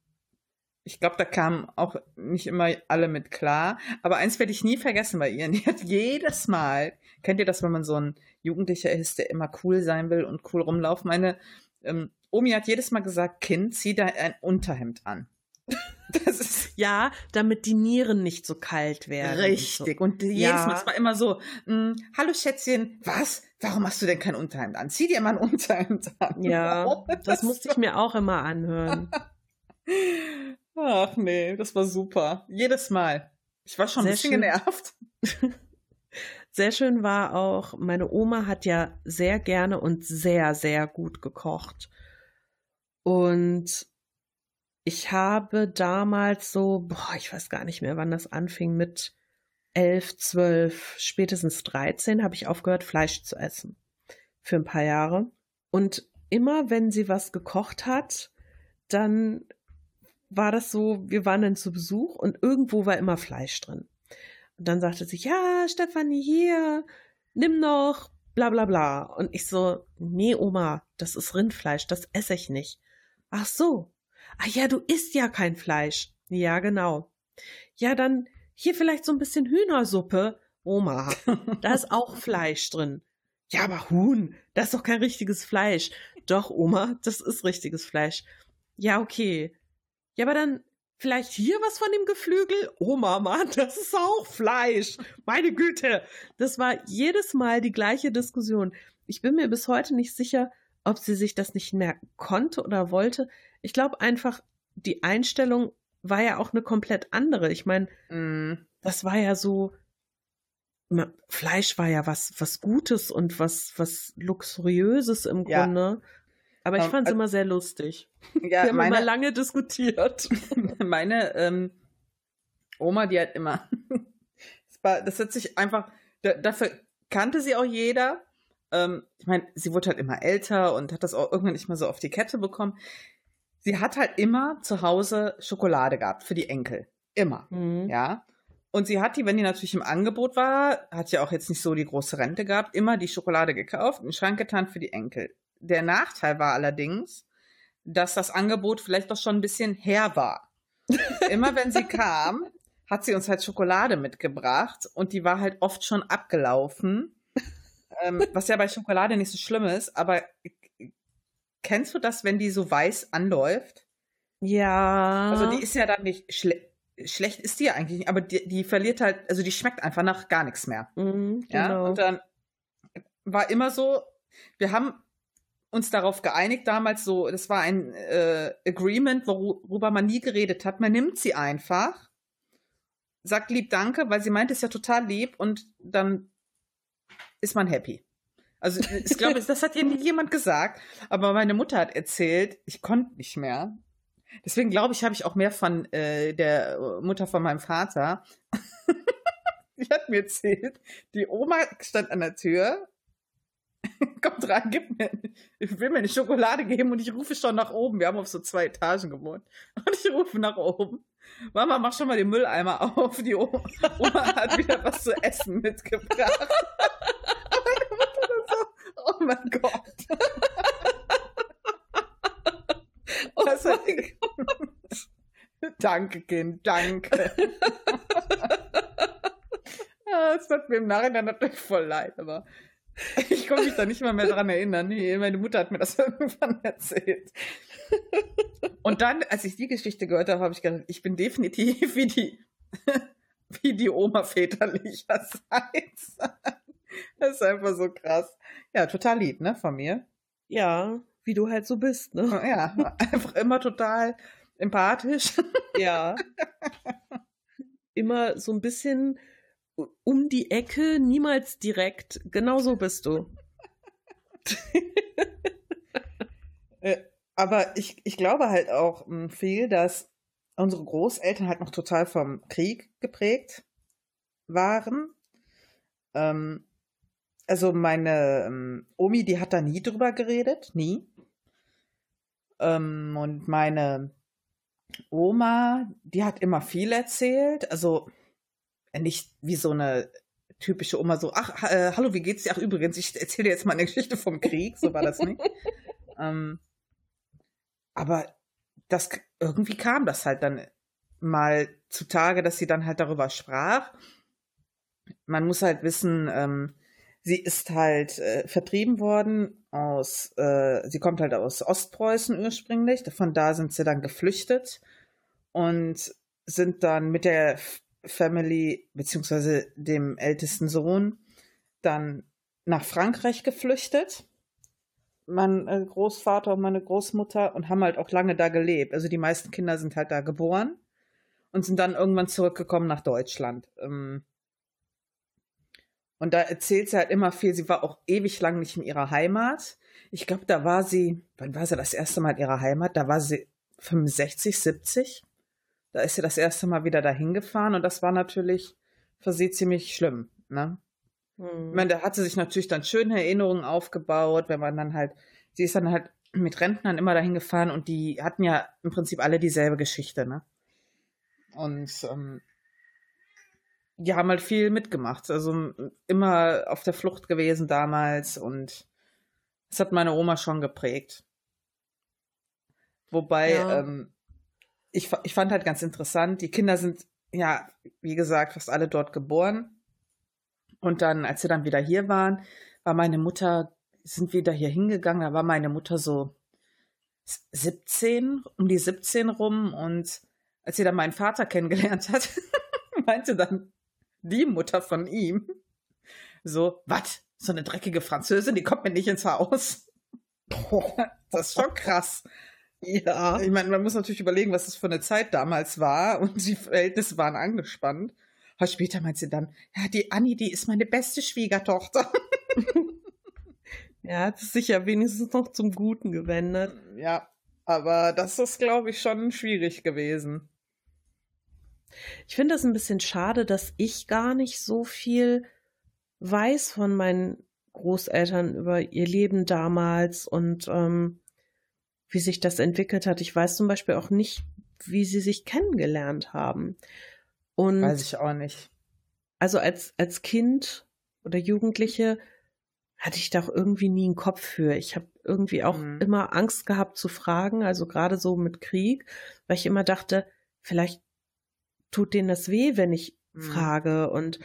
ich glaube, da kamen auch nicht immer alle mit klar. Aber eins werde ich nie vergessen bei ihr. Die hat jedes Mal, kennt ihr das, wenn man so ein Jugendlicher ist, der immer cool sein will und cool rumlaufen? Meine ähm, Omi hat jedes Mal gesagt, Kind, zieh da ein Unterhemd an. [laughs] Das ist ja, damit die Nieren nicht so kalt werden. Richtig. Und, so. und jedes ja. Mal, es war immer so, hm, hallo Schätzchen, was? Warum hast du denn kein Unterhemd an? Zieh dir mal ein Unterhemd an. Ja, oh, das, das musste ich mir auch immer anhören. [laughs] Ach nee, das war super. Jedes Mal. Ich war schon Sehr ein bisschen schön. genervt. [laughs] Sehr schön war auch, meine Oma hat ja sehr gerne und sehr, sehr gut gekocht. Und ich habe damals so, boah, ich weiß gar nicht mehr, wann das anfing, mit elf, zwölf, spätestens dreizehn habe ich aufgehört, Fleisch zu essen. Für ein paar Jahre. Und immer, wenn sie was gekocht hat, dann war das so, wir waren dann zu Besuch und irgendwo war immer Fleisch drin. Und dann sagte sie, ja, Stefanie, hier, nimm noch, bla bla bla. Und ich so, nee, Oma, das ist Rindfleisch, das esse ich nicht. Ach so, Ah ja, du isst ja kein Fleisch. Ja, genau. Ja, dann hier vielleicht so ein bisschen Hühnersuppe. Oma, [laughs] da ist auch Fleisch drin. Ja, aber Huhn, das ist doch kein richtiges Fleisch. Doch, Oma, das ist richtiges Fleisch. Ja, okay. Ja, aber dann vielleicht hier was von dem Geflügel? Oma, Mann, das ist auch Fleisch. Meine Güte. Das war jedes Mal die gleiche Diskussion. Ich bin mir bis heute nicht sicher, ob sie sich das nicht merken konnte oder wollte. Ich glaube einfach, die Einstellung war ja auch eine komplett andere. Ich meine, mm. das war ja so, Fleisch war ja was, was Gutes und was, was Luxuriöses im ja. Grunde. Aber ich um, ähm, fand es äh, immer sehr lustig. Ja, Wir haben meine, immer lange diskutiert. [laughs] meine ähm, Oma, die hat immer, [laughs] das, war, das hat sich einfach, dafür kannte sie auch jeder. Ähm, ich meine, sie wurde halt immer älter und hat das auch irgendwann nicht mehr so auf die Kette bekommen sie hat halt immer zu Hause Schokolade gehabt für die Enkel. Immer. Mhm. Ja. Und sie hat die, wenn die natürlich im Angebot war, hat ja auch jetzt nicht so die große Rente gehabt, immer die Schokolade gekauft, in den Schrank getan für die Enkel. Der Nachteil war allerdings, dass das Angebot vielleicht doch schon ein bisschen her war. [laughs] immer wenn sie kam, hat sie uns halt Schokolade mitgebracht und die war halt oft schon abgelaufen. ähm, was ja bei Schokolade nicht so schlimm ist, aber Kennst du das, wenn die so weiß anläuft? Ja. Also die ist ja dann nicht schle schlecht ist die ja eigentlich nicht, aber die, die, verliert halt, also die schmeckt einfach nach gar nichts mehr. Mhm, ja. Genau. Und dann war immer so, wir haben uns darauf geeinigt damals so, das war ein äh, Agreement, worüber man nie geredet hat. Man nimmt sie einfach, sagt lieb Danke, weil sie meint es ja total lieb und dann ist man happy. Also ich glaube, das hat ihr nie jemand gesagt, aber meine Mutter hat erzählt, ich konnte nicht mehr. Deswegen glaube ich, habe ich auch mehr von äh, der Mutter von meinem Vater. [laughs] die hat mir erzählt, die Oma stand an der Tür, [laughs] kommt rein, gibt mir, ich will mir eine Schokolade geben und ich rufe schon nach oben. Wir haben auf so zwei Etagen gewohnt. Und ich rufe nach oben. Mama, mach schon mal den Mülleimer auf. Die Oma, Oma hat wieder was zu essen mitgebracht. [laughs] Oh mein Gott. [laughs] oh das mein Gott. danke, Kind, danke. [laughs] Es tut mir im Nachhinein natürlich voll leid, aber ich konnte mich da nicht mal mehr dran erinnern. Nee, meine Mutter hat mir das [laughs] irgendwann erzählt. Und dann, als ich die Geschichte gehört habe, habe ich gedacht, ich bin definitiv wie die, wie die Oma väterlicherseits. [laughs] Das ist einfach so krass. Ja, total lieb, ne, von mir. Ja, wie du halt so bist, ne? Ja, einfach immer total empathisch. [laughs] Ja. Immer so ein bisschen um die Ecke, niemals direkt. Genau so bist du. [laughs] Äh, aber ich, ich glaube halt auch hm, viel, dass unsere Großeltern halt noch total vom Krieg geprägt waren. Ähm, also meine ähm, Omi, die hat da nie drüber geredet, nie. Ähm, und meine Oma, die hat immer viel erzählt. Also nicht wie so eine typische Oma, so, ach, äh, hallo, wie geht's dir? Ach, übrigens, ich erzähle dir jetzt mal eine Geschichte vom Krieg. So war das nicht. [laughs] ähm, aber das irgendwie kam das halt dann mal zutage, dass sie dann halt darüber sprach. Man muss halt wissen, ähm, sie ist halt äh, vertrieben worden aus, äh, sie kommt halt aus Ostpreußen ursprünglich, von da sind sie dann geflüchtet und sind dann mit der Family beziehungsweise dem ältesten Sohn dann nach Frankreich geflüchtet. Mein äh, Großvater und meine Großmutter und haben halt auch lange da gelebt. Also die meisten Kinder sind halt da geboren und sind dann irgendwann zurückgekommen nach Deutschland. Ähm, und da erzählt sie halt immer viel. Sie war auch ewig lang nicht in ihrer Heimat. Ich glaube, da war sie, wann war sie das erste Mal in ihrer Heimat? Da war sie 65, 70. Da ist sie das erste Mal wieder dahin gefahren und das war natürlich für sie ziemlich schlimm. Ne? Hm. Ich meine, da hat sie sich natürlich dann schöne Erinnerungen aufgebaut, wenn man dann halt, sie ist dann halt mit Rentnern immer dahin gefahren und die hatten ja im Prinzip alle dieselbe Geschichte, ne? Und ähm, die haben halt viel mitgemacht. Also immer auf der Flucht gewesen damals und das hat meine Oma schon geprägt. Wobei, ja. ähm, ich, ich fand halt ganz interessant, die Kinder sind ja, wie gesagt, fast alle dort geboren. Und dann, als sie dann wieder hier waren, war meine Mutter, sind wieder hier hingegangen, da war meine Mutter so 17, um die 17 rum und als sie dann meinen Vater [laughs] kennengelernt hat, [laughs] meinte dann die Mutter von ihm so, was? So eine dreckige Französin, die kommt mir nicht ins Haus. [laughs] das ist schon krass. Ja. Ich meine, man muss natürlich überlegen, was das für eine Zeit damals war und die Verhältnisse waren angespannt. Aber später meint sie dann, ja, die Annie, die ist meine beste Schwiegertochter. [laughs] ja, hat es sich ja wenigstens noch zum Guten gewendet. Ja, aber das ist, glaube ich, schon schwierig gewesen. Ich finde das ein bisschen schade, dass ich gar nicht so viel weiß von meinen Großeltern über ihr Leben damals und ähm, wie sich das entwickelt hat. Ich weiß zum Beispiel auch nicht, wie sie sich kennengelernt haben. Und weiß ich auch nicht. Also als, als Kind oder Jugendliche hatte ich da auch irgendwie nie einen Kopf für. Ich habe irgendwie auch mhm. immer Angst gehabt zu fragen, also gerade so mit Krieg, weil ich immer dachte, vielleicht tut denen das weh, wenn ich mhm. frage. Und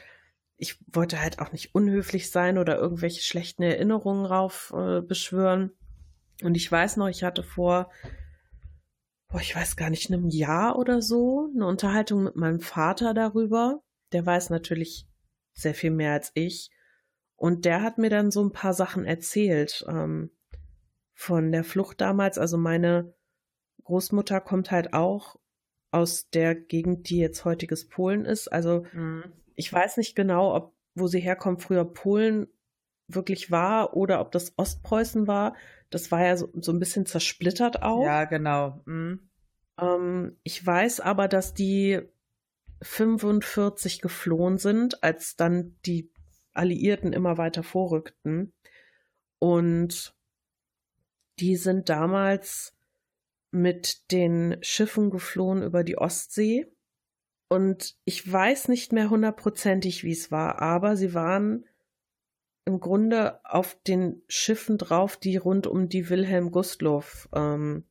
ich wollte halt auch nicht unhöflich sein oder irgendwelche schlechten Erinnerungen rauf äh, beschwören. Und ich weiß noch, ich hatte vor, boah, ich weiß gar nicht, einem Jahr oder so eine Unterhaltung mit meinem Vater darüber. Der weiß natürlich sehr viel mehr als ich. Und der hat mir dann so ein paar Sachen erzählt ähm, von der Flucht damals. Also meine Großmutter kommt halt auch aus der Gegend, die jetzt heutiges Polen ist. Also mhm. ich weiß nicht genau, ob wo sie herkommt, früher Polen wirklich war oder ob das Ostpreußen war. Das war ja so, so ein bisschen zersplittert auch. Ja, genau. Mhm. Ähm, ich weiß aber, dass die 45 geflohen sind, als dann die Alliierten immer weiter vorrückten. Und die sind damals mit den Schiffen geflohen über die Ostsee. Und ich weiß nicht mehr hundertprozentig, wie es war, aber sie waren im Grunde auf den Schiffen drauf, die rund um die Wilhelm Gustloff ähm,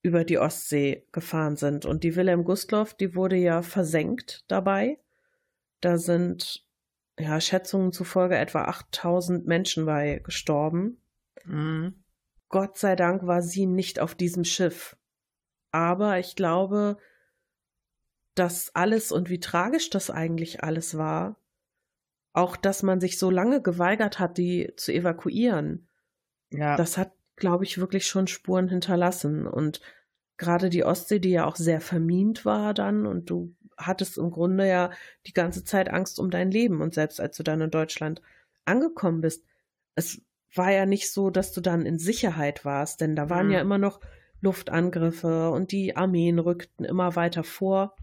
über die Ostsee gefahren sind. Und die Wilhelm Gustloff, die wurde ja versenkt dabei. Da sind ja Schätzungen zufolge etwa 8000 Menschen bei gestorben. Mhm. Gott sei Dank war sie nicht auf diesem Schiff. Aber ich glaube, dass alles und wie tragisch das eigentlich alles war, auch dass man sich so lange geweigert hat, die zu evakuieren, ja. das hat, glaube ich, wirklich schon Spuren hinterlassen. Und gerade die Ostsee, die ja auch sehr vermint war dann und du hattest im Grunde ja die ganze Zeit Angst um dein Leben. Und selbst als du dann in Deutschland angekommen bist, es war ja nicht so, dass du dann in Sicherheit warst, denn da waren mhm. ja immer noch Luftangriffe und die Armeen rückten immer weiter vor.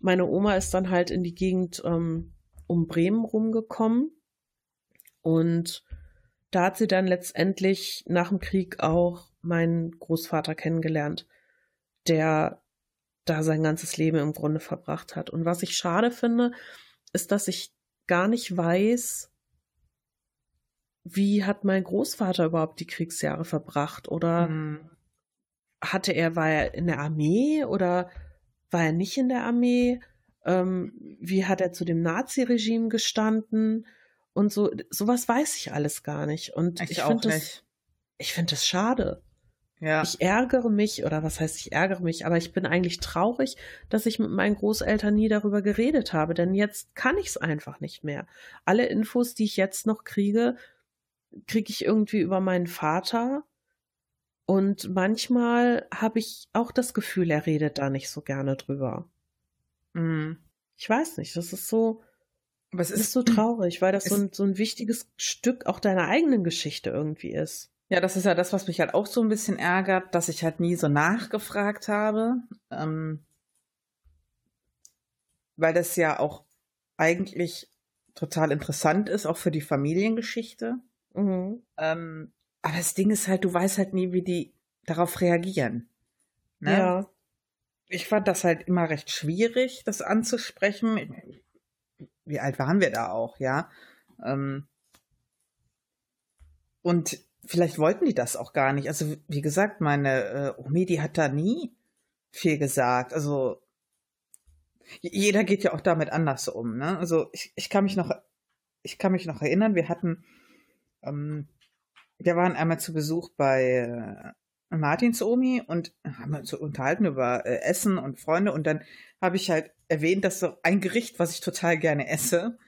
Meine Oma ist dann halt in die Gegend ähm, um Bremen rumgekommen und da hat sie dann letztendlich nach dem Krieg auch meinen Großvater kennengelernt. der da sein ganzes Leben im Grunde verbracht hat. Und was ich schade finde, ist, dass ich gar nicht weiß, wie hat mein Großvater überhaupt die Kriegsjahre verbracht? Oder mhm. hatte er, war er in der Armee oder war er nicht in der Armee? Ähm, wie hat er zu dem Nazi-Regime gestanden? Und so, sowas weiß ich alles gar nicht. Und ich, ich finde das, ich finde das schade. Ja. Ich ärgere mich, oder was heißt ich ärgere mich, aber ich bin eigentlich traurig, dass ich mit meinen Großeltern nie darüber geredet habe, denn jetzt kann ich es einfach nicht mehr. Alle Infos, die ich jetzt noch kriege, kriege ich irgendwie über meinen Vater. Und manchmal habe ich auch das Gefühl, er redet da nicht so gerne drüber. Mhm. Ich weiß nicht, das ist so, aber es ist, ist so [clears throat] traurig, weil das so ein, so ein wichtiges Stück auch deiner eigenen Geschichte irgendwie ist. Ja, das ist ja das, was mich halt auch so ein bisschen ärgert, dass ich halt nie so nachgefragt habe. Ähm, weil das ja auch eigentlich total interessant ist, auch für die Familiengeschichte. Mhm. Ähm, aber das Ding ist halt, du weißt halt nie, wie die darauf reagieren. Ne? Ja. Ich fand das halt immer recht schwierig, das anzusprechen. Wie alt waren wir da auch, ja? Ähm, und vielleicht wollten die das auch gar nicht. Also wie gesagt, meine äh, Omi, die hat da nie viel gesagt. Also jeder geht ja auch damit anders um. Ne? Also ich, ich kann mich noch, ich kann mich noch erinnern, wir hatten, ähm, wir waren einmal zu Besuch bei äh, Martins Omi und haben uns unterhalten über äh, Essen und Freunde und dann habe ich halt erwähnt, dass so ein Gericht, was ich total gerne esse,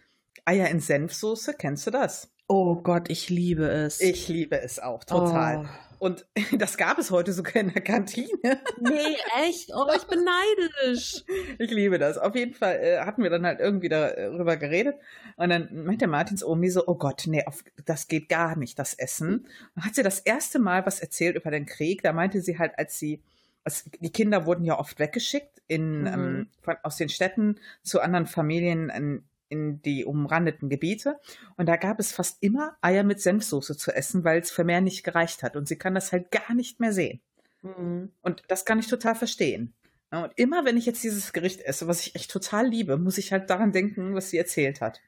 Eier in Senfsoße, kennst du das? Oh Gott, ich liebe es. Ich liebe es auch, total. Oh. Und [laughs] das gab es heute sogar in der Kantine. Nee, echt? Oh, ich bin neidisch. Ich liebe das. Auf jeden Fall äh, hatten wir dann halt irgendwie darüber geredet. Und dann meinte Martins Omi so, oh Gott, nee, auf, das geht gar nicht, das Essen. Und hat sie das erste Mal was erzählt über den Krieg. Da meinte sie halt, als sie, als, die Kinder wurden ja oft weggeschickt in, mhm. ähm, von, aus den Städten zu anderen Familien in, in die umrandeten Gebiete. Und da gab es fast immer Eier mit Senfsoße zu essen, weil es für mehr nicht gereicht hat. Und sie kann das halt gar nicht mehr sehen. Mhm. Und das kann ich total verstehen. Und immer wenn ich jetzt dieses Gericht esse, was ich echt total liebe, muss ich halt daran denken, was sie erzählt hat.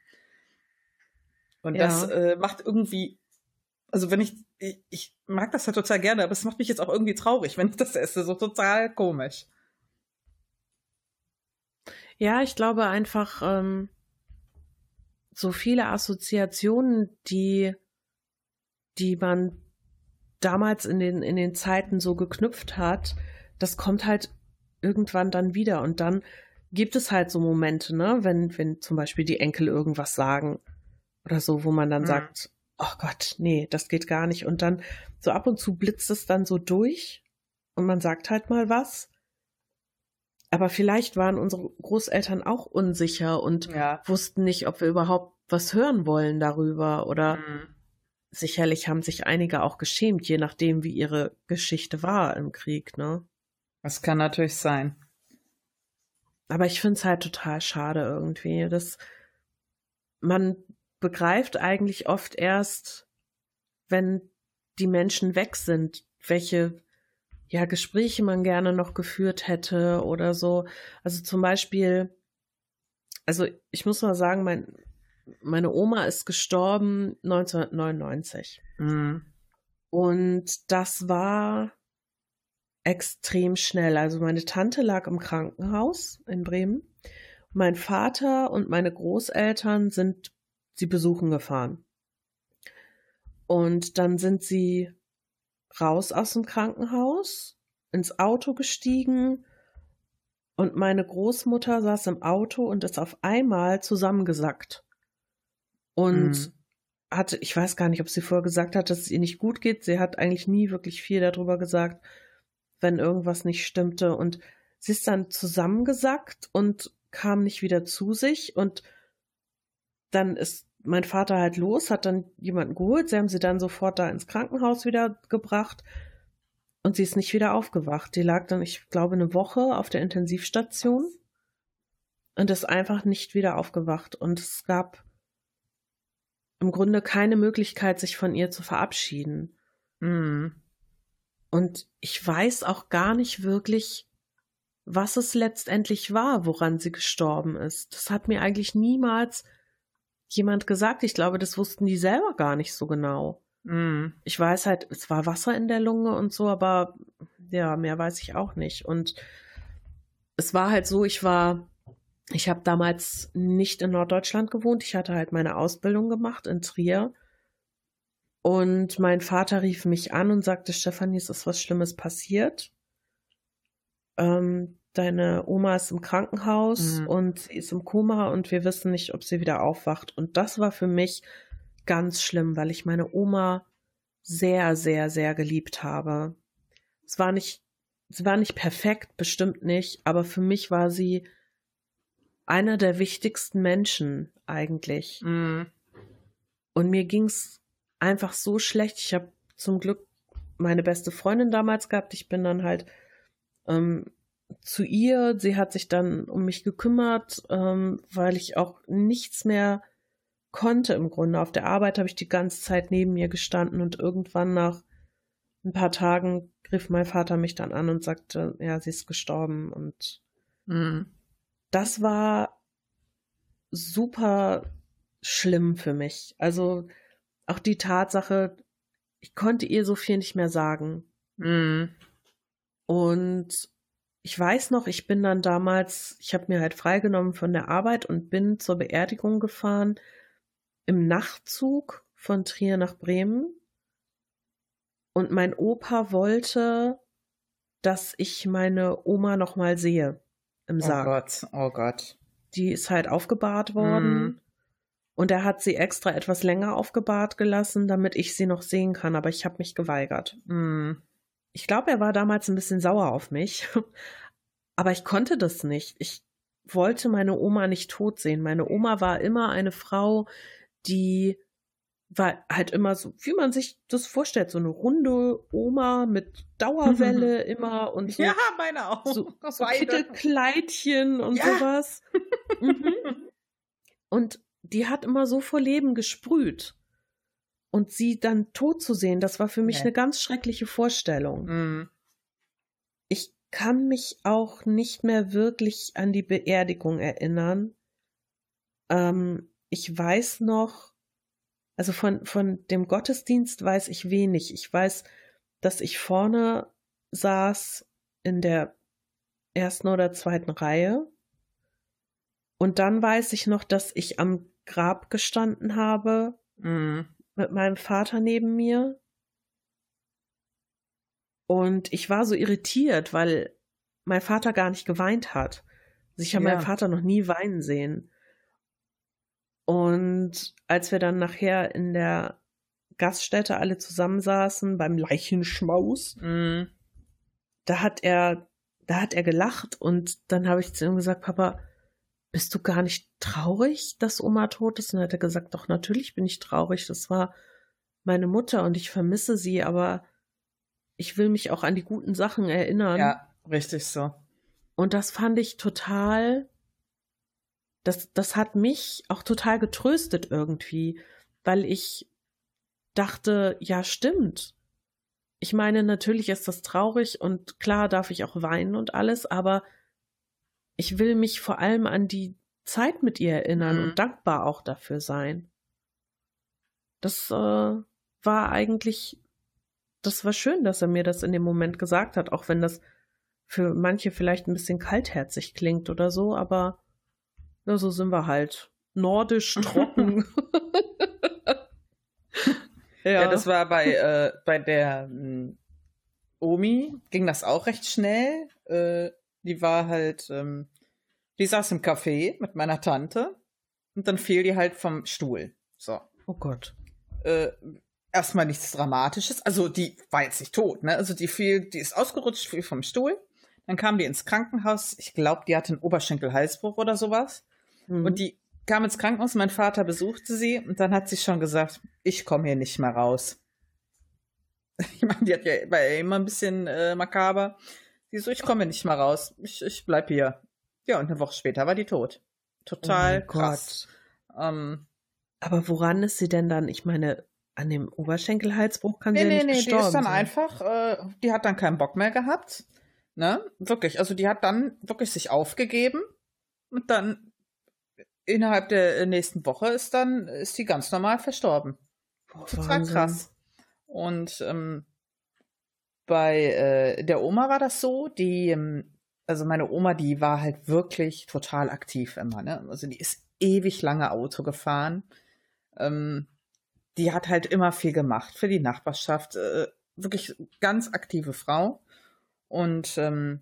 Und ja. das äh, macht irgendwie, also wenn ich, ich, ich, mag das halt total gerne, aber es macht mich jetzt auch irgendwie traurig, wenn ich das esse, so total komisch. Ja, ich glaube einfach, ähm, so viele Assoziationen, die, die man damals in den, in den Zeiten so geknüpft hat, das kommt halt irgendwann dann wieder. Und dann gibt es halt so Momente, ne, wenn, wenn zum Beispiel die Enkel irgendwas sagen oder so, wo man dann mhm. sagt, oh Gott, nee, das geht gar nicht. Und dann so ab und zu blitzt es dann so durch und man sagt halt mal was. Aber vielleicht waren unsere Großeltern auch unsicher und ja. wussten nicht, ob wir überhaupt was hören wollen darüber. Oder mhm. sicherlich haben sich einige auch geschämt, je nachdem, wie ihre Geschichte war im Krieg, ne? Das kann natürlich sein. Aber ich finde es halt total schade irgendwie, dass man begreift eigentlich oft erst, wenn die Menschen weg sind, welche ja, Gespräche man gerne noch geführt hätte oder so. Also zum Beispiel, also ich muss mal sagen, mein, meine Oma ist gestorben 1999. Mhm. Und das war extrem schnell. Also meine Tante lag im Krankenhaus in Bremen. Mein Vater und meine Großeltern sind sie besuchen gefahren. Und dann sind sie raus aus dem Krankenhaus, ins Auto gestiegen und meine Großmutter saß im Auto und ist auf einmal zusammengesackt. Und mhm. hatte, ich weiß gar nicht, ob sie vorher gesagt hat, dass es ihr nicht gut geht. Sie hat eigentlich nie wirklich viel darüber gesagt, wenn irgendwas nicht stimmte. Und sie ist dann zusammengesackt und kam nicht wieder zu sich. Und dann ist mein Vater halt los, hat dann jemanden geholt. Sie haben sie dann sofort da ins Krankenhaus wieder gebracht. Und sie ist nicht wieder aufgewacht. Die lag dann, ich glaube, eine Woche auf der Intensivstation und ist einfach nicht wieder aufgewacht. Und es gab im Grunde keine Möglichkeit, sich von ihr zu verabschieden. Mhm. Und ich weiß auch gar nicht wirklich, was es letztendlich war, woran sie gestorben ist. Das hat mir eigentlich niemals jemand gesagt. Ich glaube, das wussten die selber gar nicht so genau. Mm. Ich weiß halt, es war Wasser in der Lunge und so, aber ja, mehr weiß ich auch nicht. Und es war halt so, ich war, ich habe damals nicht in Norddeutschland gewohnt. Ich hatte halt meine Ausbildung gemacht in Trier. Und mein Vater rief mich an und sagte, Stefanie, es ist was Schlimmes passiert. Ähm, deine Oma ist im Krankenhaus Mhm. und sie ist im Koma und wir wissen nicht, ob sie wieder aufwacht. Und das war für mich ganz schlimm, weil ich meine Oma sehr, sehr, sehr geliebt habe. Es war nicht, sie war nicht perfekt, bestimmt nicht, aber für mich war sie einer der wichtigsten Menschen eigentlich. Mm. Und mir ging's einfach so schlecht. Ich habe zum Glück meine beste Freundin damals gehabt. Ich bin dann halt ähm, zu ihr. Sie hat sich dann um mich gekümmert, ähm, weil ich auch nichts mehr konnte im Grunde. Auf der Arbeit habe ich die ganze Zeit neben ihr gestanden und irgendwann nach ein paar Tagen griff mein Vater mich dann an und sagte, ja, sie ist gestorben und Mm. das war super schlimm für mich. Also auch die Tatsache, ich konnte ihr so viel nicht mehr sagen. Mm. Und ich weiß noch, ich bin dann damals, ich habe mir halt freigenommen von der Arbeit und bin zur Beerdigung gefahren im Nachtzug von Trier nach Bremen. Und mein Opa wollte, dass ich meine Oma noch mal sehe im Oh Sarg. Gott, oh Gott. Die ist halt aufgebahrt worden. Mhm. Und er hat sie extra etwas länger aufgebahrt gelassen, damit ich sie noch sehen kann, aber ich habe mich geweigert. Mm. Ich glaube, er war damals ein bisschen sauer auf mich, [laughs] aber ich konnte das nicht. Ich wollte meine Oma nicht tot sehen. Meine Oma war immer eine Frau, die war halt immer so, wie man sich das vorstellt, so eine runde Oma mit Dauerwelle [laughs] immer und so, Ja, meine auch. so. Kittelkleidchen und Ja. sowas. Mhm. [laughs] Und die hat immer so vor Leben gesprüht. Und sie dann tot zu sehen, das war für mich Nee. eine ganz schreckliche Vorstellung. Mm. Ich kann mich auch nicht mehr wirklich an die Beerdigung erinnern. Ähm, ich weiß noch, also von, von dem Gottesdienst weiß ich wenig. Ich weiß, dass ich vorne saß in der ersten oder zweiten Reihe. Und dann weiß ich noch, dass ich am Grab gestanden habe Mm. Mit meinem Vater neben mir. Und ich war so irritiert, weil mein Vater gar nicht geweint hat. Also ich habe Ja. meinen Vater noch nie weinen sehen. Und als wir dann nachher in der Gaststätte alle zusammensaßen beim Leichenschmaus, Mm. da hat er, da hat er gelacht und dann habe ich zu ihm gesagt, Papa, bist du gar nicht traurig, dass Oma tot ist? Und dann hat er gesagt, doch natürlich bin ich traurig. Das war meine Mutter und ich vermisse sie, aber ich will mich auch an die guten Sachen erinnern. Ja, richtig so. Und das fand ich total, das, das hat mich auch total getröstet irgendwie, weil ich dachte, ja, stimmt. Ich meine, natürlich ist das traurig und klar darf ich auch weinen und alles, aber ich will mich vor allem an die Zeit mit ihr erinnern Mhm. und dankbar auch dafür sein. Das äh, war eigentlich, das war schön, dass er mir das in dem Moment gesagt hat, auch wenn das für manche vielleicht ein bisschen kaltherzig klingt oder so, aber ja, so sind wir halt. Nordisch, trocken. [laughs] [laughs] Ja, das war bei, äh, bei der ähm, Omi, ging das auch recht schnell. Äh, die war halt, ähm, die saß im Café mit meiner Tante und dann fiel die halt vom Stuhl. So. Oh Gott. Äh, erstmal nichts Dramatisches. Also die war jetzt nicht tot, ne? Also die fiel, die ist ausgerutscht, fiel vom Stuhl. Dann kam die ins Krankenhaus. Ich glaube, die hatte einen Oberschenkel-Halsbruch oder sowas. Mhm. Und die kam ins Krankenhaus, mein Vater besuchte sie und dann hat sie schon gesagt, ich komme hier nicht mehr raus. [laughs] Ich meine, die hat ja war ja immer ein bisschen äh, makaber. Sie so, ich komme nicht mehr raus, ich, ich bleib hier. Ja, und eine Woche später war die tot. Total oh krass. Gott. Ähm, Aber woran ist sie denn dann? Ich meine, an dem Oberschenkelhalsbruch kann nee, sie ja nee, nicht nee, die gestorben ist dann sein. einfach, äh, die hat dann keinen Bock mehr gehabt. Ne? Wirklich. Also die hat dann wirklich sich aufgegeben und dann innerhalb der nächsten Woche ist dann, ist die ganz normal verstorben. Total Wahnsinn. krass. Und ähm, bei äh, der Oma war das so, die, ähm, also meine Oma, die war halt wirklich total aktiv immer, ne? Also die ist ewig lange Auto gefahren. Ähm, die hat halt immer viel gemacht für die Nachbarschaft. Äh, wirklich ganz aktive Frau. Und ähm,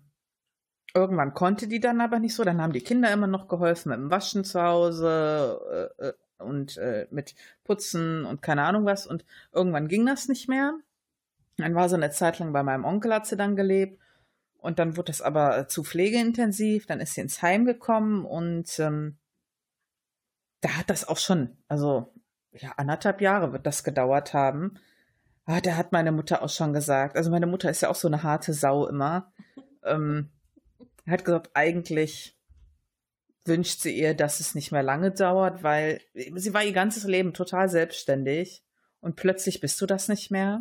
irgendwann konnte die dann aber nicht so. Dann haben die Kinder immer noch geholfen mit dem Waschen zu Hause äh, äh und äh, mit Putzen und keine Ahnung was. Und irgendwann ging das nicht mehr. Dann war sie eine Zeit lang bei meinem Onkel, hat sie dann gelebt. Und dann wurde das aber zu pflegeintensiv. Dann ist sie ins Heim gekommen und ähm, da hat das auch schon, also ja, anderthalb Jahre wird das gedauert haben. Ah, da hat meine Mutter auch schon gesagt. Also meine Mutter ist ja auch so eine harte Sau immer. Ähm, hat gesagt, eigentlich wünscht sie ihr, dass es nicht mehr lange dauert, weil sie war ihr ganzes Leben total selbstständig und plötzlich bist du das nicht mehr.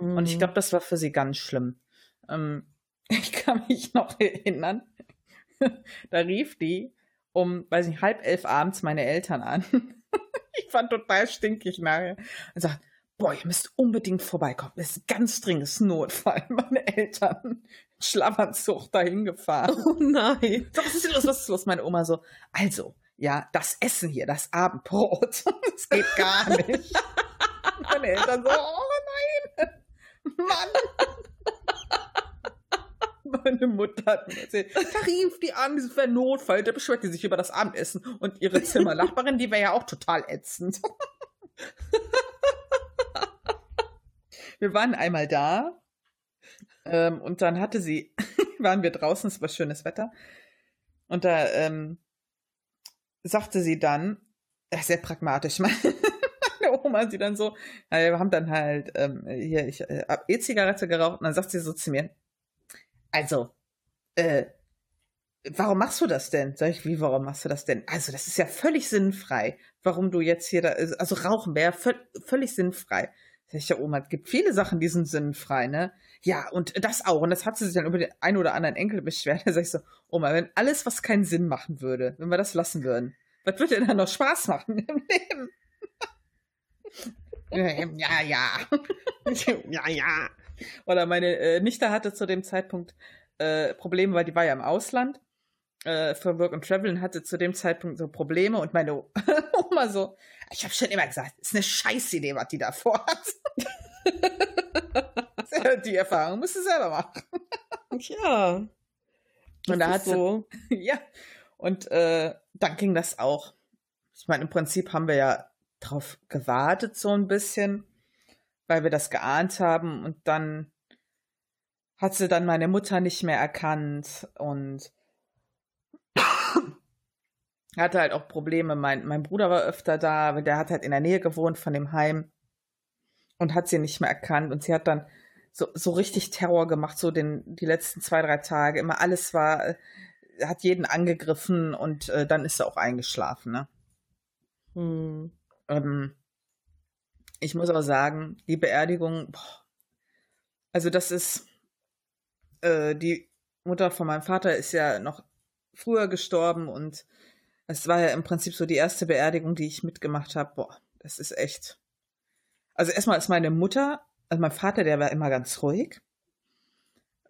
Mhm. Und ich mhm. glaube, das war für sie ganz schlimm. Ähm, [laughs] ich kann mich noch erinnern, [laughs] da rief die um, weiß nicht, halb elf abends meine Eltern an. [laughs] ich fand total stinkig nachher. Und sagt, boah, ihr müsst unbedingt vorbeikommen. Das ist ganz dringendes Notfall. Meine Eltern Schlafanzug dahin gefahren. Oh nein. So, was ist los? Was ist los? Meine Oma so, also, ja, das Essen hier, das Abendbrot, das geht gar nicht. Meine Eltern so, oh Mann. Meine Mutter hat mir erzählt, da rief die an, das wäre Notfall, da beschwert die sich über das Abendessen und ihre Zimmernachbarin, die wäre ja auch total ätzend. wir waren einmal da ähm, und dann hatte sie, [laughs] waren wir draußen, es war schönes Wetter und da ähm, sagte sie dann, sehr pragmatisch, [laughs] Oma sie dann so, äh, wir haben dann halt ähm, hier ich äh, E-Zigarette geraucht und dann sagt sie so zu mir, also, äh, warum machst du das denn? Sag ich, wie, warum machst du das denn? Also, das ist ja völlig sinnfrei, warum du jetzt hier da, also Rauchen wäre völlig sinnfrei. Sag ich, ja, Oma, es gibt viele Sachen, die sind sinnfrei, ne? Ja, und das auch. Und das hat sie sich dann über den einen oder anderen Enkel beschwert. [laughs] Da sag ich so, Oma, wenn alles, was keinen Sinn machen würde, wenn wir das lassen würden, was würde denn dann noch Spaß machen im Leben? Ja, ja. [laughs] ja, ja. Oder meine äh, Nichte hatte zu dem Zeitpunkt äh, Probleme, weil die war ja im Ausland äh, für Work and Travel und hatte zu dem Zeitpunkt so Probleme und meine [laughs] Oma so, ich habe schon immer gesagt, ist eine Scheißidee, was die da vorhat. [laughs] die Erfahrung musst du selber machen. ja. Und da hat so. ja. Und äh, dann ging das auch. Ich meine, im Prinzip haben wir ja drauf gewartet so ein bisschen weil wir das geahnt haben und dann hat sie dann meine Mutter nicht mehr erkannt und [coughs] hatte halt auch Probleme. Mein, mein Bruder war öfter da, der hat halt in der Nähe gewohnt von dem Heim und hat sie nicht mehr erkannt und sie hat dann so, so richtig Terror gemacht, so den, die letzten zwei, drei Tage. Immer alles war, hat jeden angegriffen und äh, dann ist sie auch eingeschlafen, ne? Hm. Ähm, ich muss auch sagen, die Beerdigung, boah, also das ist, äh, die Mutter von meinem Vater ist ja noch früher gestorben und es war ja im Prinzip so die erste Beerdigung, die ich mitgemacht habe. Boah, das ist echt. Also erstmal ist meine Mutter, also mein Vater, der war immer ganz ruhig.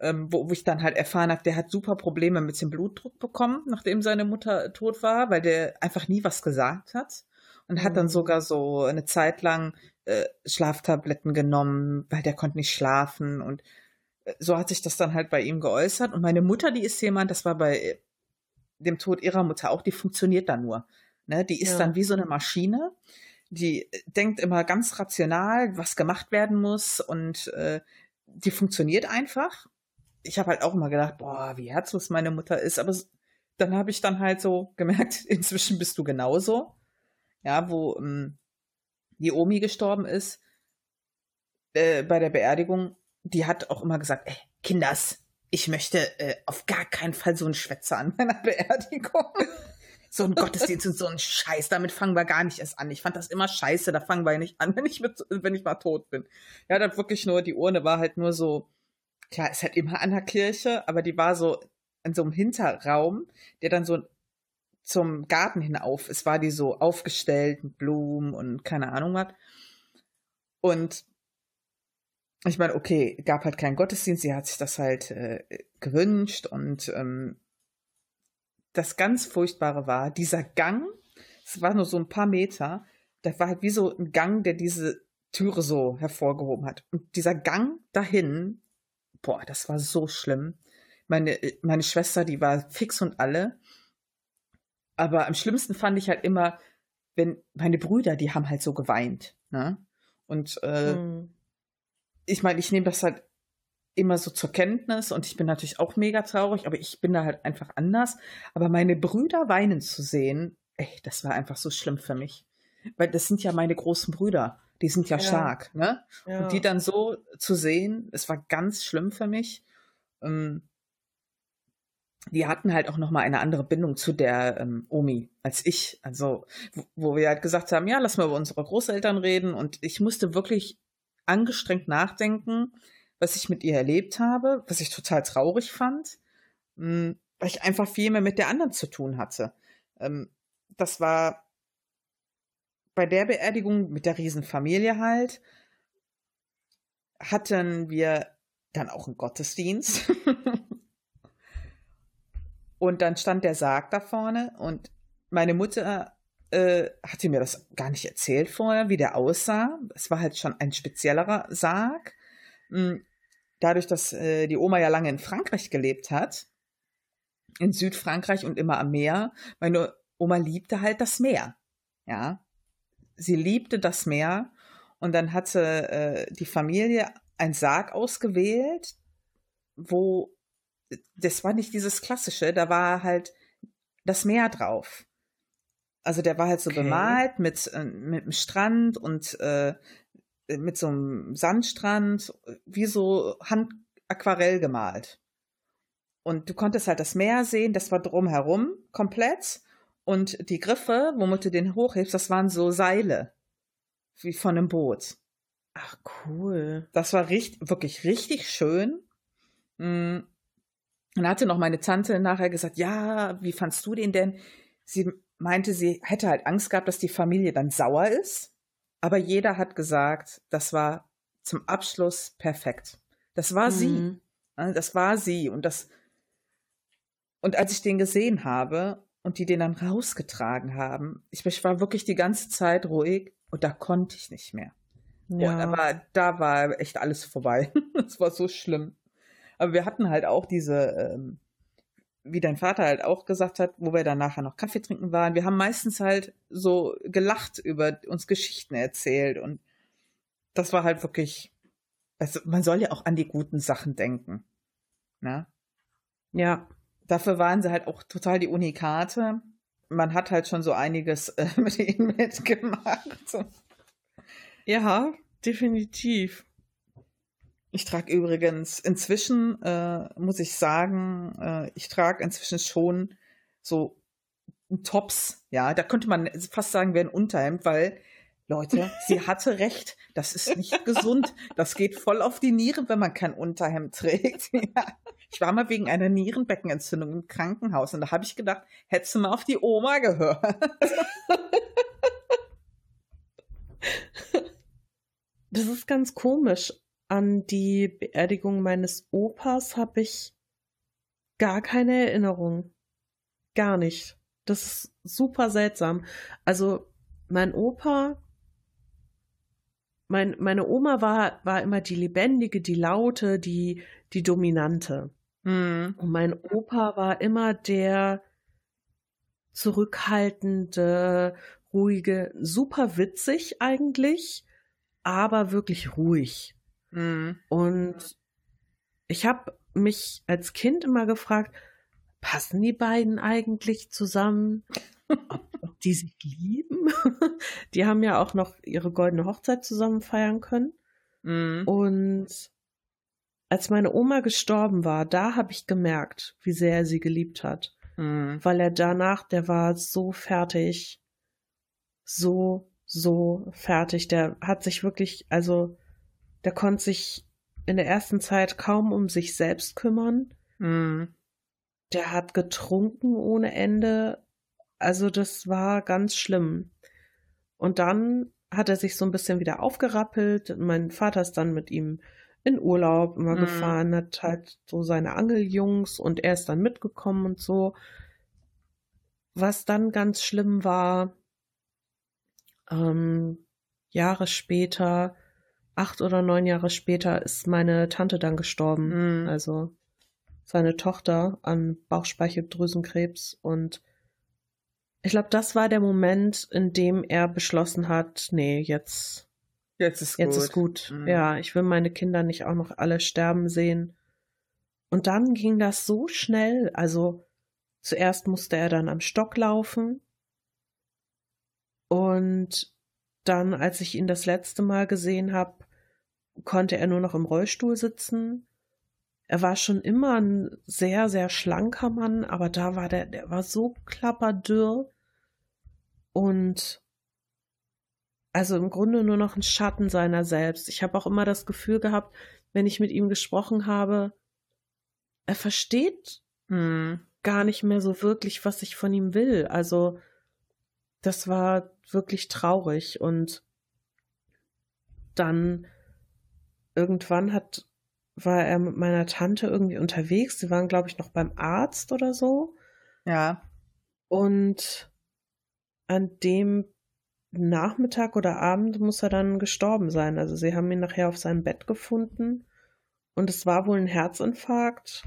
Ähm, wo, wo ich dann halt erfahren habe, der hat super Probleme mit dem Blutdruck bekommen, nachdem seine Mutter tot war, weil der einfach nie was gesagt hat und hat dann mhm. sogar so eine Zeit lang äh, Schlaftabletten genommen, weil der konnte nicht schlafen und äh, so hat sich das dann halt bei ihm geäußert. Und meine Mutter, die ist jemand, das war bei dem Tod ihrer Mutter auch, die funktioniert dann nur. Ne? Die ist ja. dann wie so eine Maschine, die äh, denkt immer ganz rational, was gemacht werden muss und äh, die funktioniert einfach. Ich habe halt auch immer gedacht, boah, wie herzlos meine Mutter ist, aber dann habe ich dann halt so gemerkt, [laughs] inzwischen bist du genauso. Ja, wo ähm, die Omi gestorben ist, äh, bei der Beerdigung, die hat auch immer gesagt, ey, Kinders, ich möchte äh, auf gar keinen Fall so einen Schwätzer an meiner [laughs] Beerdigung. so ein Gottesdienst und so ein Scheiß, damit fangen wir gar nicht erst an. Ich fand das immer scheiße, da fangen wir nicht an, [laughs] wenn ich, mit, wenn ich mal tot bin. Ja, da wirklich nur, die Urne war halt nur so klar, ist halt immer an der Kirche, aber die war so in so einem Hinterraum, der dann so zum Garten hinauf ist, war die so aufgestellt mit Blumen und keine Ahnung was. Und ich meine, okay, gab halt keinen Gottesdienst, sie hat sich das halt äh, gewünscht und ähm, das ganz Furchtbare war, dieser Gang, es war nur so ein paar Meter, das war halt wie so ein Gang, der diese Türe so hervorgehoben hat. Und dieser Gang dahin, boah, das war so schlimm. Meine, meine Schwester, die war fix und alle. Aber am schlimmsten fand ich halt immer, wenn meine Brüder, die haben halt so geweint. Ne? Und äh, hm. ich meine, ich nehme das halt immer so zur Kenntnis und ich bin natürlich auch mega traurig, aber ich bin da halt einfach anders. Aber meine Brüder weinen zu sehen, ey, das war einfach so schlimm für mich. Weil das sind ja meine großen Brüder, die sind ja, ja. stark, ne? Ja. Und die dann so zu sehen, es war ganz schlimm für mich. Ähm, die hatten halt auch noch mal eine andere Bindung zu der ähm, Omi als ich. Also, wo, wo wir halt gesagt haben, ja, lass mal über unsere Großeltern reden. Und ich musste wirklich angestrengt nachdenken, was ich mit ihr erlebt habe, was ich total traurig fand, mh, hm, weil ich einfach viel mehr mit der anderen zu tun hatte. Ähm, das war bei der Beerdigung mit der Riesenfamilie halt, hatten wir dann auch einen Gottesdienst. [laughs] und dann stand der Sarg da vorne und meine Mutter äh, hatte mir das gar nicht erzählt vorher, wie der aussah. Es war halt schon ein speziellerer Sarg. Hm, dadurch, dass äh, die Oma ja lange in Frankreich gelebt hat, in Südfrankreich und immer am Meer, meine Oma liebte halt das Meer. Ja. Sie liebte das Meer und dann hatte äh, die Familie einen Sarg ausgewählt, wo das war nicht dieses klassische, da war halt das Meer drauf. Also der war halt so okay. bemalt mit, äh, mit dem Strand und äh, mit so einem Sandstrand, wie so Handaquarell gemalt. Und du konntest halt das Meer sehen, das war drumherum komplett. Und die Griffe, womit du den hochhebst, das waren so Seile. Wie von einem Boot. Ach, cool. Das war richtig, wirklich richtig schön. Und dann hatte noch meine Tante nachher gesagt, ja, wie fandst du den denn? Sie meinte, sie hätte halt Angst gehabt, dass die Familie dann sauer ist. Aber jeder hat gesagt, das war zum Abschluss perfekt. Das war mhm. sie. Das war sie. Und das, und als ich den gesehen habe und die den dann rausgetragen haben, ich, ich war wirklich die ganze Zeit ruhig und da konnte ich nicht mehr. Ja. Und aber da war echt alles vorbei. [laughs] Es war so schlimm. Aber wir hatten halt auch diese, ähm, wie dein Vater halt auch gesagt hat, wo wir dann nachher noch Kaffee trinken waren, wir haben meistens halt so gelacht über uns Geschichten erzählt und das war halt wirklich, also man soll ja auch an die guten Sachen denken. Ne? Ja. Dafür waren sie halt auch total die Unikate. Man hat halt schon so einiges äh, [laughs] mit ihnen mitgemacht. Ja, definitiv. Ich trage übrigens inzwischen, äh, muss ich sagen, äh, ich trage inzwischen schon so Tops. Ja, da könnte man fast sagen, wäre ein Unterhemd, weil Leute, [laughs] sie hatte recht. Das ist nicht gesund. Das geht voll auf die Nieren, wenn man kein Unterhemd trägt. [laughs] Ja. Ich war mal wegen einer Nierenbeckenentzündung im Krankenhaus und da habe ich gedacht, hättest du mal auf die Oma gehört. [laughs] Das ist ganz komisch an die Beerdigung meines Opas habe ich gar keine Erinnerung. Gar nicht. Das ist super seltsam. Also mein Opa, mein, meine Oma war, war immer die lebendige, die laute, die, die dominante. Mhm. Und mein Opa war immer der zurückhaltende, ruhige, super witzig eigentlich, aber wirklich ruhig. Mhm. Und ich habe mich als Kind immer gefragt, passen die beiden eigentlich zusammen? ob, ob die sich lieben? [laughs] die haben ja auch noch ihre goldene Hochzeit zusammen feiern können. Mhm. Und als meine Oma gestorben war, da habe ich gemerkt, wie sehr er sie geliebt hat. Mhm. Weil er danach, der war so fertig. So, so fertig. Der hat sich wirklich, also der konnte sich in der ersten Zeit kaum um sich selbst kümmern. Mhm. Der hat getrunken ohne Ende. Also das war ganz schlimm. Und dann hat er sich so ein bisschen wieder aufgerappelt. Mein Vater ist dann mit ihm in Urlaub immer Mhm. gefahren, hat halt so seine Angeljungs und er ist dann mitgekommen und so. Was dann ganz schlimm war, ähm, Jahre später, acht oder neun Jahre später, ist meine Tante dann gestorben. Mhm. Also seine Tochter an Bauchspeicheldrüsenkrebs. Und ich glaube, das war der Moment, in dem er beschlossen hat, nee, jetzt, Jetzt ist jetzt gut. ist gut. Mhm. Ja, ich will meine Kinder nicht auch noch alle sterben sehen. Und dann ging das so schnell. Also zuerst musste er dann am Stock laufen. Und dann, als ich ihn das letzte Mal gesehen habe, konnte er nur noch im Rollstuhl sitzen. Er war schon immer ein sehr, sehr schlanker Mann, aber da war der, der war so klapperdürr und also im Grunde nur noch ein Schatten seiner selbst. Ich habe auch immer das Gefühl gehabt, wenn ich mit ihm gesprochen habe, er versteht Mhm. gar nicht mehr so wirklich, was ich von ihm will. Also das war wirklich traurig und dann irgendwann hat war er mit meiner Tante irgendwie unterwegs. Sie waren, glaube ich, noch beim Arzt oder so. Ja. Und an dem Nachmittag oder Abend muss er dann gestorben sein. Also sie haben ihn nachher auf seinem Bett gefunden und es war wohl ein Herzinfarkt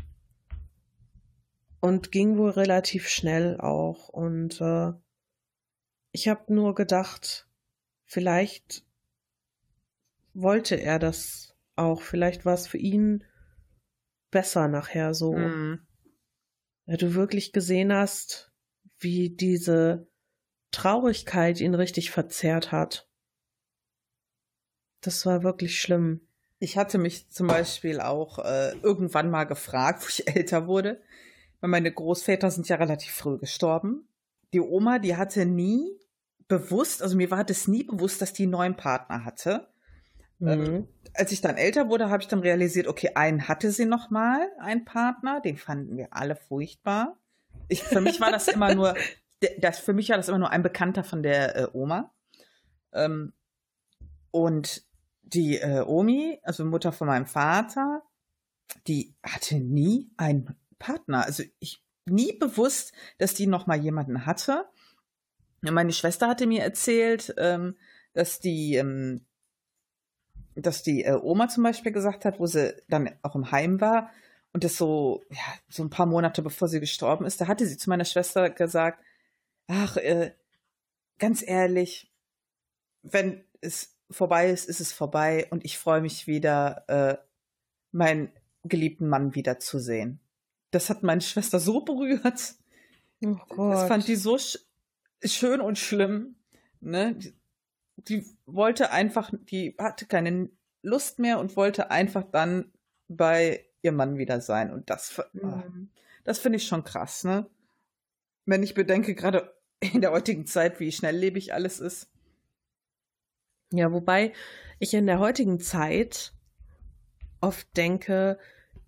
und ging wohl relativ schnell auch. Und äh, ich habe nur gedacht, vielleicht wollte er das auch. Vielleicht war es für ihn besser nachher so. Mhm. Ja, du wirklich gesehen hast, wie diese Traurigkeit ihn richtig verzerrt hat. Das war wirklich schlimm. Ich hatte mich zum Beispiel auch äh, irgendwann mal gefragt, wo ich [laughs] älter wurde, weil meine Großväter sind ja relativ früh gestorben. Die Oma, die hatte nie bewusst, also mir war das nie bewusst, dass die einen neuen Partner hatte. Mhm. Als ich dann älter wurde, habe ich dann realisiert, okay, einen hatte sie noch mal, einen Partner, den fanden wir alle furchtbar. Ich, für mich war das immer nur, das, für mich war das immer nur ein Bekannter von der äh, Oma. Ähm, und die äh, Omi, also Mutter von meinem Vater, die hatte nie einen Partner. Also ich nie bewusst, dass die noch mal jemanden hatte. Meine Schwester hatte mir erzählt, ähm, dass die, ähm, dass die äh, Oma zum Beispiel gesagt hat, wo sie dann auch im Heim war und das so, ja, so ein paar Monate bevor sie gestorben ist, da hatte sie zu meiner Schwester gesagt, ach, äh, ganz ehrlich, wenn es vorbei ist, ist es vorbei und ich freue mich wieder, äh, meinen geliebten Mann wiederzusehen. Das hat meine Schwester so berührt. Oh Gott. Das fand die so sch schön und schlimm. Ne? Die, wollte einfach, die hatte keine Lust mehr und wollte einfach dann bei ihrem Mann wieder sein. Und das, ah, Mhm. das finde ich schon krass, ne? Wenn ich bedenke, gerade [laughs] in der heutigen Zeit, wie schnelllebig alles ist. Ja, wobei ich in der heutigen Zeit oft denke,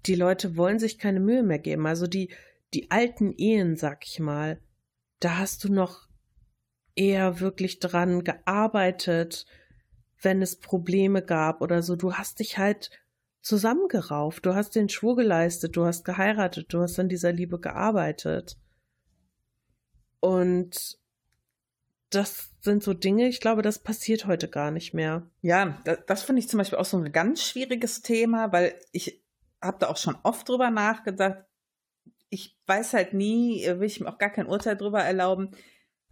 die Leute wollen sich keine Mühe mehr geben. Also die, die alten Ehen, sag ich mal, da hast du noch eher wirklich dran gearbeitet, wenn es Probleme gab oder so. Du hast dich halt zusammengerauft, du hast den Schwur geleistet, du hast geheiratet, du hast an dieser Liebe gearbeitet. Und das sind so Dinge, ich glaube, das passiert heute gar nicht mehr. Ja, das, das finde ich zum Beispiel auch so ein ganz schwieriges Thema, weil ich habe da auch schon oft drüber nachgedacht. Ich weiß halt nie, äh, will ich mir auch gar kein Urteil drüber erlauben.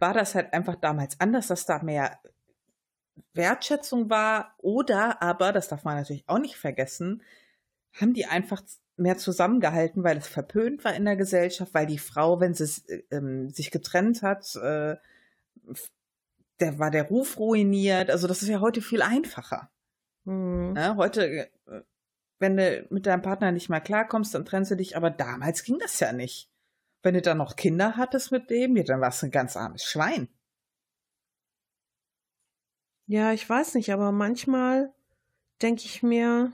War das halt einfach damals anders, dass da mehr Wertschätzung war oder aber, das darf man natürlich auch nicht vergessen, haben die einfach mehr zusammengehalten, weil es verpönt war in der Gesellschaft, weil die Frau, wenn sie ähm, sich getrennt hat, äh, der war der Ruf ruiniert. Also das ist ja heute viel einfacher. Hm. Ne? Heute, äh, wenn du mit deinem Partner nicht mal klarkommst, dann trennst du dich. Aber damals ging das ja nicht. Wenn du dann noch Kinder hattest mit dem, ja, dann warst du ein ganz armes Schwein. Ja, ich weiß nicht, aber manchmal denke ich mir,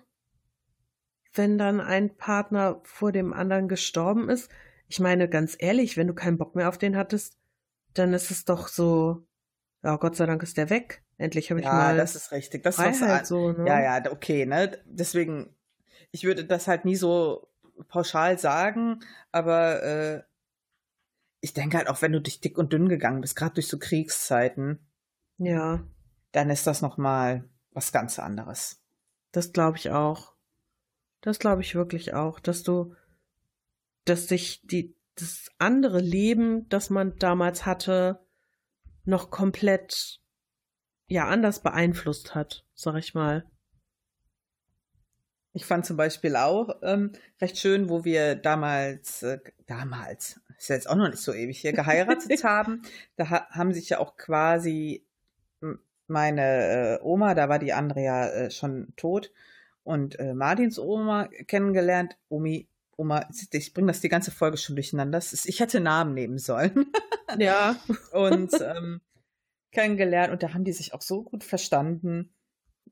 wenn dann ein Partner vor dem anderen gestorben ist. Ich meine, ganz ehrlich, wenn du keinen Bock mehr auf den hattest, dann ist es doch so, ja, Gott sei Dank ist der weg. Endlich habe ich ja, mal. das ist richtig. Das Freiheit ist so, ne? Ja, ja, okay, ne? Deswegen, ich würde das halt nie so pauschal sagen, aber äh, ich denke halt auch, wenn du durch dick und dünn gegangen bist, gerade durch so Kriegszeiten, Ja, dann ist das nochmal was ganz anderes. das glaube ich auch. Das glaube ich wirklich auch, dass du, dass dich die, das andere Leben, das man damals hatte, noch komplett, ja, anders beeinflusst hat, sag ich mal. Ich fand zum Beispiel auch ähm, recht schön, wo wir damals, äh, damals, ist ja jetzt auch noch nicht so ewig hier, geheiratet [laughs] haben. Da ha haben sich ja auch quasi meine äh, Oma, da war die Andrea äh, schon tot, und äh, Martins Oma kennengelernt. Omi, Oma, ich bringe das die ganze Folge schon durcheinander. Das ist, ich hätte Namen nehmen sollen. Ja. [laughs] und ähm, kennengelernt und da haben die sich auch so gut verstanden.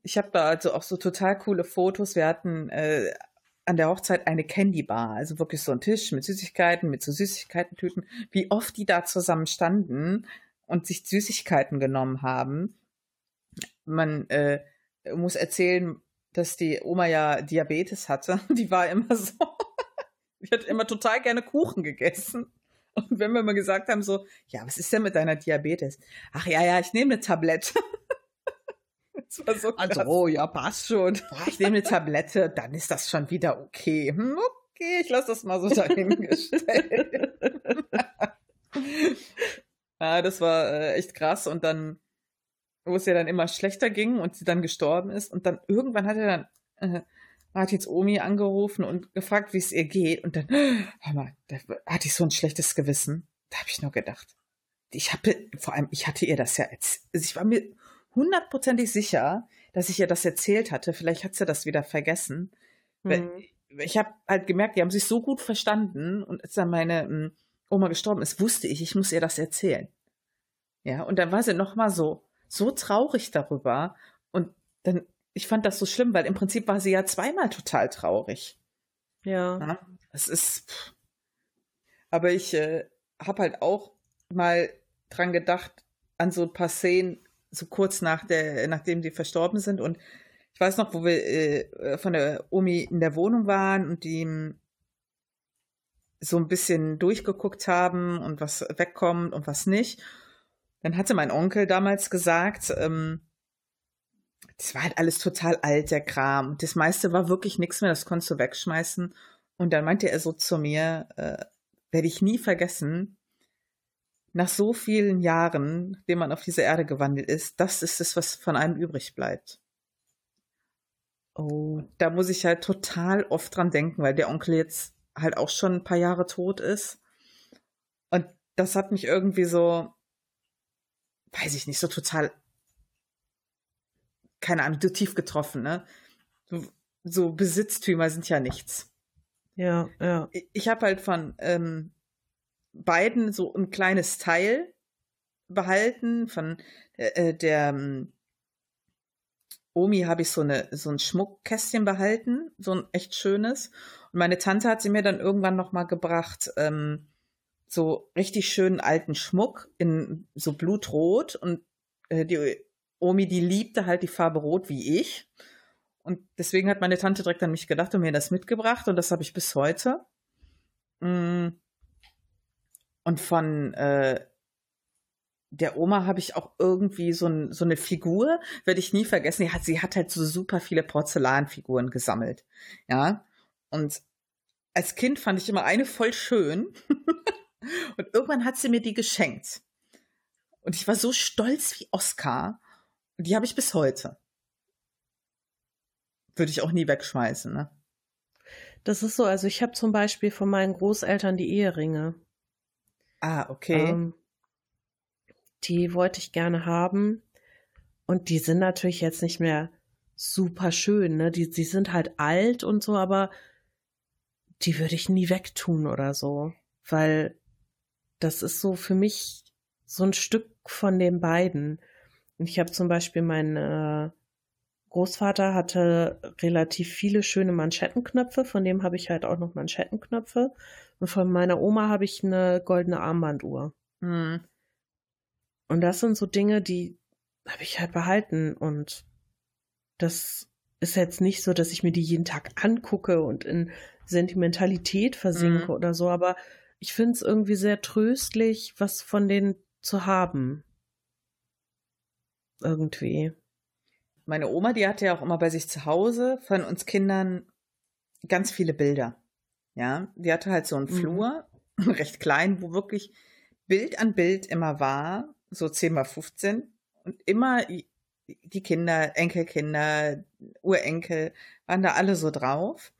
Ich habe da also auch so total coole Fotos. Wir hatten äh, an der Hochzeit eine Candy Bar, also wirklich so ein Tisch mit Süßigkeiten, mit so Süßigkeitentüten. Wie oft die da zusammen standen und sich Süßigkeiten genommen haben. Man äh, muss erzählen, dass die Oma ja Diabetes hatte. [laughs] Die war immer so, [laughs] die hat immer total gerne Kuchen gegessen. Und wenn wir mal gesagt haben, so, ja, was ist denn mit deiner Diabetes? Ach ja, ja, ich nehme eine Tablette. [laughs] so. Also, ja, passt schon. Ja, ich nehme eine Tablette, dann ist das schon wieder okay. Hm, okay, ich lasse das mal so dahingestellt. [laughs] ja, das war äh, echt krass. Und dann, wo es ihr dann immer schlechter ging und sie dann gestorben ist. Und dann irgendwann hat er dann äh, Martins Omi angerufen und gefragt, wie es ihr geht. Und dann, [gasps] hör mal, da hatte ich so ein schlechtes Gewissen. Da habe ich nur gedacht. Ich habe, vor allem, ich hatte ihr das ja erzählt. Also ich war mir hundertprozentig sicher, dass ich ihr das erzählt hatte. Vielleicht hat sie das wieder vergessen. Weil Hm. Ich habe halt gemerkt, die haben sich so gut verstanden. Und als dann meine ähm, Oma gestorben ist, wusste ich, ich muss ihr das erzählen. Ja, und dann war sie noch mal so, so traurig darüber. Und dann, ich fand das so schlimm, weil im Prinzip war sie ja zweimal total traurig. Ja. Ja, es ist. pff. Aber ich äh, habe halt auch mal dran gedacht, an so ein paar Szenen, so kurz nach der, nachdem die verstorben sind. Und ich weiß noch, wo wir äh, von der Omi in der Wohnung waren und die m, so ein bisschen durchgeguckt haben und was wegkommt und was nicht. Dann hatte mein Onkel damals gesagt, ähm, das war halt alles total alt, der Kram. Und das meiste war wirklich nichts mehr, das konntest du wegschmeißen. Und dann meinte er so zu mir, äh, werde ich nie vergessen, nach so vielen Jahren, nachdem man auf diese Erde gewandelt ist, das ist es, was von einem übrig bleibt. Oh. Da muss ich halt total oft dran denken, weil der Onkel jetzt halt auch schon ein paar Jahre tot ist. Und das hat mich irgendwie so, weiß ich nicht, so total, keine Ahnung, so tief getroffen, ne? So, so Besitztümer sind ja nichts. Ja, ja. Ich- Ich habe halt von ähm, beiden so ein kleines Teil behalten. Von äh, der ähm, Omi habe ich so, eine, so ein Schmuckkästchen behalten, so ein echt schönes. Und meine Tante hat sie mir dann irgendwann noch mal gebracht, ähm, so richtig schönen alten Schmuck in so blutrot. Und äh, die Omi, die liebte halt die Farbe rot wie ich. Und deswegen hat meine Tante direkt an mich gedacht und mir das mitgebracht. Und das habe ich bis heute. Mm. Und von äh, der Oma habe ich auch irgendwie so, ein, so eine Figur, werde ich nie vergessen. Die hat, sie hat halt so super viele Porzellanfiguren gesammelt. Ja. Und als Kind fand ich immer eine voll schön. [laughs] und irgendwann hat sie mir die geschenkt. Und ich war so stolz wie Oscar. Und die habe ich bis heute. Würde ich auch nie wegschmeißen, ne? Das ist so, also ich habe zum Beispiel von meinen Großeltern die Eheringe. Ah, okay. Ähm, die wollte ich gerne haben. Und die sind natürlich jetzt nicht mehr super schön, ne? Die, die sind halt alt und so, aber die würde ich nie wegtun oder so. Weil das ist so für mich so ein Stück von den beiden. Und ich habe zum Beispiel mein, äh, Großvater hatte relativ viele schöne Manschettenknöpfe, von dem habe ich halt auch noch Manschettenknöpfe. Und von meiner Oma habe ich eine goldene Armbanduhr. Mhm. Und das sind so Dinge, die habe ich halt behalten. Und das ist jetzt nicht so, dass ich mir die jeden Tag angucke und in Sentimentalität versinke mhm. oder so, aber ich finde es irgendwie sehr tröstlich, was von denen zu haben. Irgendwie. Meine Oma, die hatte ja auch immer bei sich zu Hause von uns Kindern ganz viele Bilder. Ja, die hatte halt so einen mhm. Flur, [laughs] recht klein, wo wirklich Bild an Bild immer war, so 10 mal 15 und immer die Kinder, Enkelkinder, Urenkel waren da alle so drauf.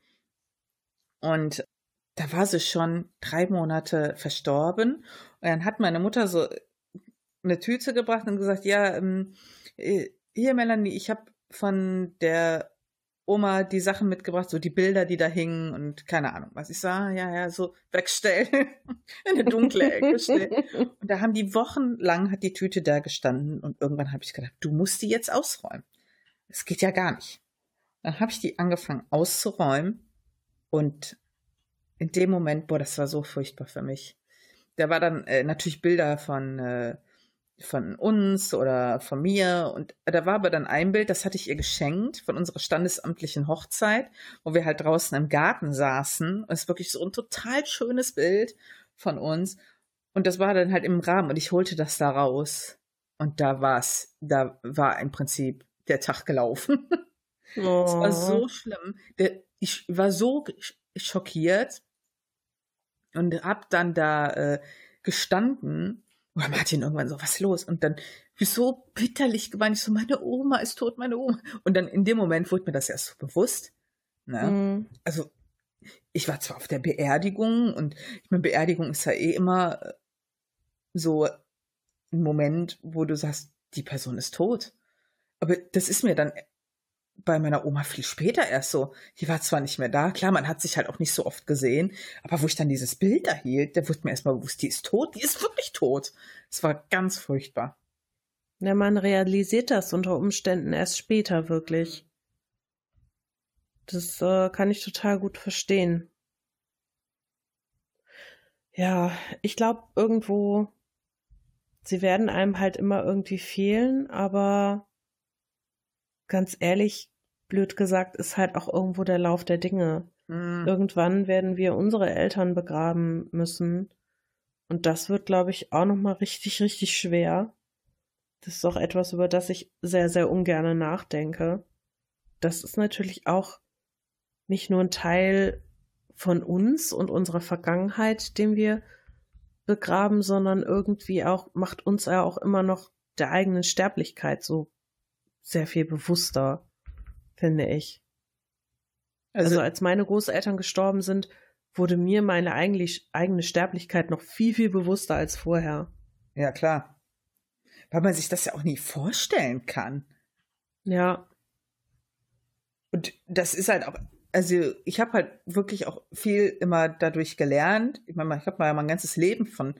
Und da war sie schon drei Monate verstorben. Und dann hat meine Mutter so eine Tüte gebracht und gesagt, ja, ähm, äh, hier Melanie, ich habe von der Oma die Sachen mitgebracht, so die Bilder, die da hingen und keine Ahnung, was ich sah, ja, ja, so wegstellen, [laughs] in eine dunkle Ecke stellen. Und da haben die wochenlang hat die Tüte da gestanden und irgendwann habe ich gedacht, du musst die jetzt ausräumen. Es geht ja gar nicht. Dann habe ich die angefangen auszuräumen und in dem Moment, boah, das war so furchtbar für mich. Da war dann äh, natürlich Bilder von äh, von uns oder von mir. Und da war aber dann ein Bild, das hatte ich ihr geschenkt von unserer standesamtlichen Hochzeit, wo wir halt draußen im Garten saßen. Und es ist wirklich so ein total schönes Bild von uns. Und das war dann halt im Rahmen und ich holte das da raus. Und da war's, da war im Prinzip der Tag gelaufen. [laughs] Es oh. war so schlimm. Ich war so schockiert und hab dann da äh, gestanden und Martin irgendwann so, was ist los? Und dann so bitterlich geweint, ich so, meine Oma ist tot, meine Oma. Und dann in dem Moment wurde mir das erst so bewusst. Ne? Mhm. Also ich war zwar auf der Beerdigung und ich meine, Beerdigung ist ja eh immer äh, so ein Moment, wo du sagst, die Person ist tot. Aber das ist mir dann bei meiner Oma viel später erst so. Die war zwar nicht mehr da, klar, man hat sich halt auch nicht so oft gesehen, aber wo ich dann dieses Bild erhielt, da wurde mir erstmal bewusst, die ist tot, die ist [laughs] wirklich tot. Es war ganz furchtbar. Ja, man realisiert das unter Umständen erst später wirklich. Das äh, kann ich total gut verstehen. Ja, ich glaube irgendwo, sie werden einem halt immer irgendwie fehlen, aber ganz ehrlich, blöd gesagt, ist halt auch irgendwo der Lauf der Dinge. Mhm. Irgendwann werden wir unsere Eltern begraben müssen. Und das wird, glaube ich, auch nochmal richtig, richtig schwer. Das ist auch etwas, über das ich sehr, sehr ungern nachdenke. Das ist natürlich auch nicht nur ein Teil von uns und unserer Vergangenheit, den wir begraben, sondern irgendwie auch, macht uns ja auch immer noch der eigenen Sterblichkeit so sehr viel bewusster, finde ich. Also, also als meine Großeltern gestorben sind, wurde mir meine eigentlich eigene Sterblichkeit noch viel, viel bewusster als vorher. Ja, klar. Weil man sich das ja auch nie vorstellen kann. Ja. Und das ist halt auch, also ich habe halt wirklich auch viel immer dadurch gelernt. Ich meine, ich habe mal ja mein ganzes Leben von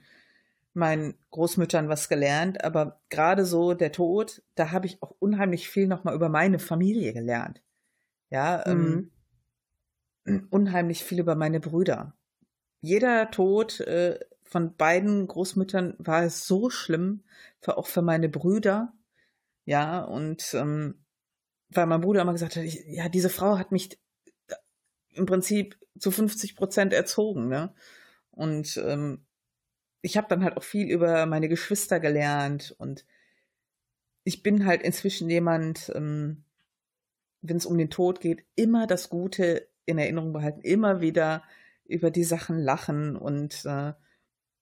meinen Großmüttern was gelernt, aber gerade so der Tod, da habe ich auch unheimlich viel nochmal über meine Familie gelernt. Ja, ähm, mhm. ähm, unheimlich viel über meine Brüder. Jeder Tod äh, von beiden Großmüttern war es so schlimm, für, auch für meine Brüder. Ja, und ähm, weil mein Bruder immer gesagt hat, ich, ja, diese Frau hat mich äh, im Prinzip zu 50 Prozent erzogen, ne? Und ähm, ich habe dann halt auch viel über meine Geschwister gelernt und ich bin halt inzwischen jemand, ähm, wenn es um den Tod geht, immer das Gute in Erinnerung behalten, immer wieder über die Sachen lachen und äh,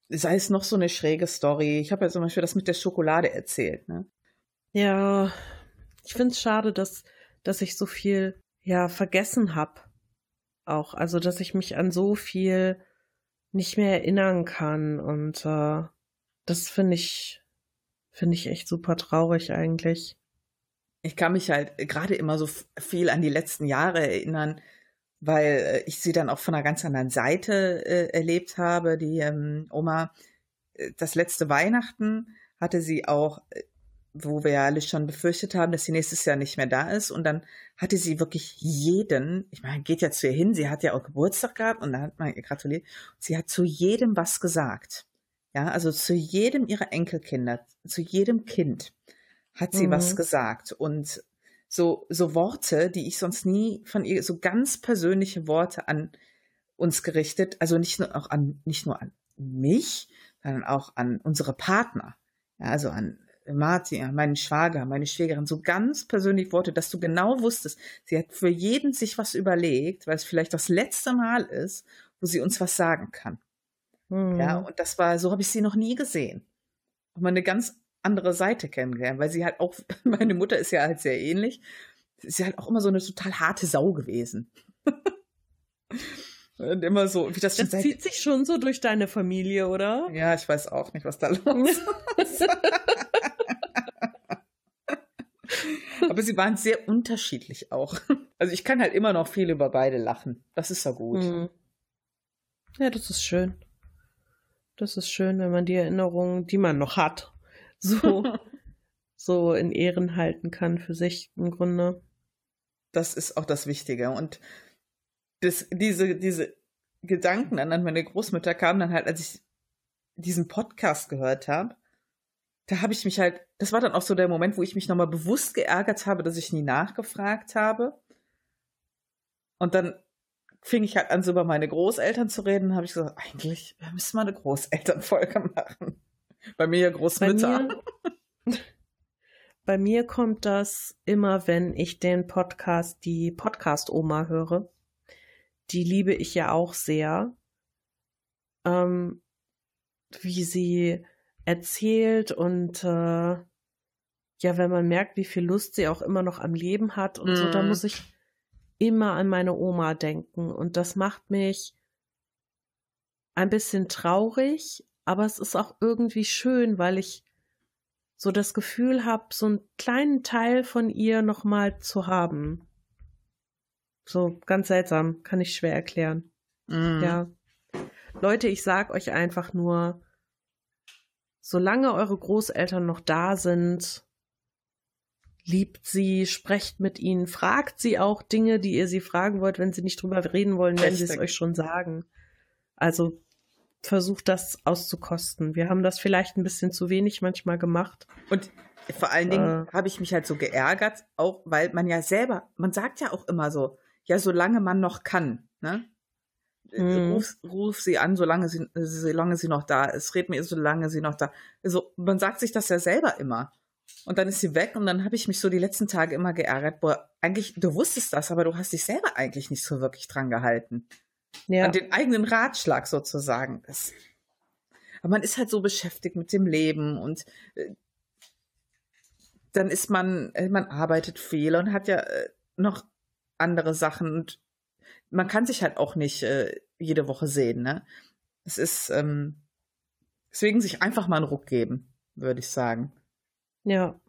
sei es noch so eine schräge Story. Ich habe ja zum Beispiel das mit der Schokolade erzählt. Ne? Ja, ich finde es schade, dass, dass ich so viel ja vergessen habe. Auch, also dass ich mich an so viel nicht mehr erinnern kann. Und äh, das finde ich, finde ich echt super traurig eigentlich. Ich kann mich halt gerade immer so viel an die letzten Jahre erinnern, weil äh, ich sie dann auch von einer ganz anderen Seite äh, erlebt habe. Die ähm, Oma, äh, das letzte Weihnachten hatte sie auch äh, wo wir ja alle schon befürchtet haben, dass sie nächstes Jahr nicht mehr da ist. Und dann hatte sie wirklich jeden, ich meine, geht ja zu ihr hin, sie hat ja auch Geburtstag gehabt und da hat man ihr gratuliert. Sie hat zu jedem was gesagt. Ja, also zu jedem ihrer Enkelkinder, zu jedem Kind hat sie mhm. was gesagt. Und so, so Worte, die ich sonst nie von ihr, so ganz persönliche Worte an uns gerichtet, also nicht nur auch an, nicht nur an mich, sondern auch an unsere Partner. Ja, also an Martin, meinen Schwager, meine Schwägerin, so ganz persönlich Worte, dass du genau wusstest, sie hat für jeden sich was überlegt, weil es vielleicht das letzte Mal ist, wo sie uns was sagen kann. Mhm. Ja, und das war, so habe ich sie noch nie gesehen. Und mal eine ganz andere Seite kennengelernt, weil sie halt auch, [laughs] meine Mutter ist ja halt sehr ähnlich, sie ist halt auch immer so eine total harte Sau gewesen. [laughs] Und immer so, wie das schon Das zieht sich schon so durch deine Familie, oder? Ja, ich weiß auch nicht, was da los [laughs] ist. Aber sie waren sehr unterschiedlich auch. [laughs] Also ich kann halt immer noch viel über beide lachen. Das ist ja gut. Mhm. Ja, das ist schön. Das ist schön, wenn man die Erinnerungen, die man noch hat, so, [laughs] so in Ehren halten kann für sich im Grunde. Das ist auch das Wichtige. Und das, diese, diese Gedanken an meine Großmutter kamen dann halt, als ich diesen Podcast gehört habe. Da habe ich mich halt, das war dann auch so der Moment, wo ich mich nochmal bewusst geärgert habe, dass ich nie nachgefragt habe. Und dann fing ich halt an, so über meine Großeltern zu reden, habe ich gesagt, eigentlich, wir müssen mal eine Großelternfolge [laughs] machen. Bei mir Großmütter. Bei mir, [laughs] bei mir kommt das immer, wenn ich den Podcast, die Podcast-Oma höre die liebe ich ja auch sehr. Ähm, wie sie erzählt und äh, ja, wenn man merkt, wie viel Lust sie auch immer noch am Leben hat und mm. so, da mhm. muss ich immer an meine Oma denken. Und das macht mich ein bisschen traurig, aber es ist auch irgendwie schön, weil ich so das Gefühl habe, so einen kleinen Teil von ihr nochmal zu haben. So ganz seltsam, kann ich schwer erklären. Mm. Ja. Leute, ich sag euch einfach nur, solange eure Großeltern noch da sind, liebt sie, sprecht mit ihnen, fragt sie auch Dinge, die ihr sie fragen wollt. Wenn sie nicht drüber reden wollen, werden sie es euch schon sagen. Also versucht das auszukosten. Wir haben das vielleicht ein bisschen zu wenig manchmal gemacht. Und vor allen Dingen äh, habe ich mich halt so geärgert, auch weil man ja selber, man sagt ja auch immer so, ja, solange man noch kann, ne? Mhm. Ruf, ruf sie an, solange sie, solange sie noch da ist. Red mir, solange sie noch da Also, man sagt sich das ja selber immer. Und dann ist sie weg und dann habe ich mich so die letzten Tage immer geärgert. Boah, eigentlich, du wusstest das, aber du hast dich selber eigentlich nicht so wirklich dran gehalten. Ja. An den eigenen Ratschlag sozusagen. Das, aber man ist halt so beschäftigt mit dem Leben und äh, dann ist man, äh, man arbeitet viel und hat ja äh, noch andere Sachen und man kann sich halt auch nicht äh, jede Woche sehen, ne? Es ist ähm, deswegen sich einfach mal einen Ruck geben, würde ich sagen. Ja.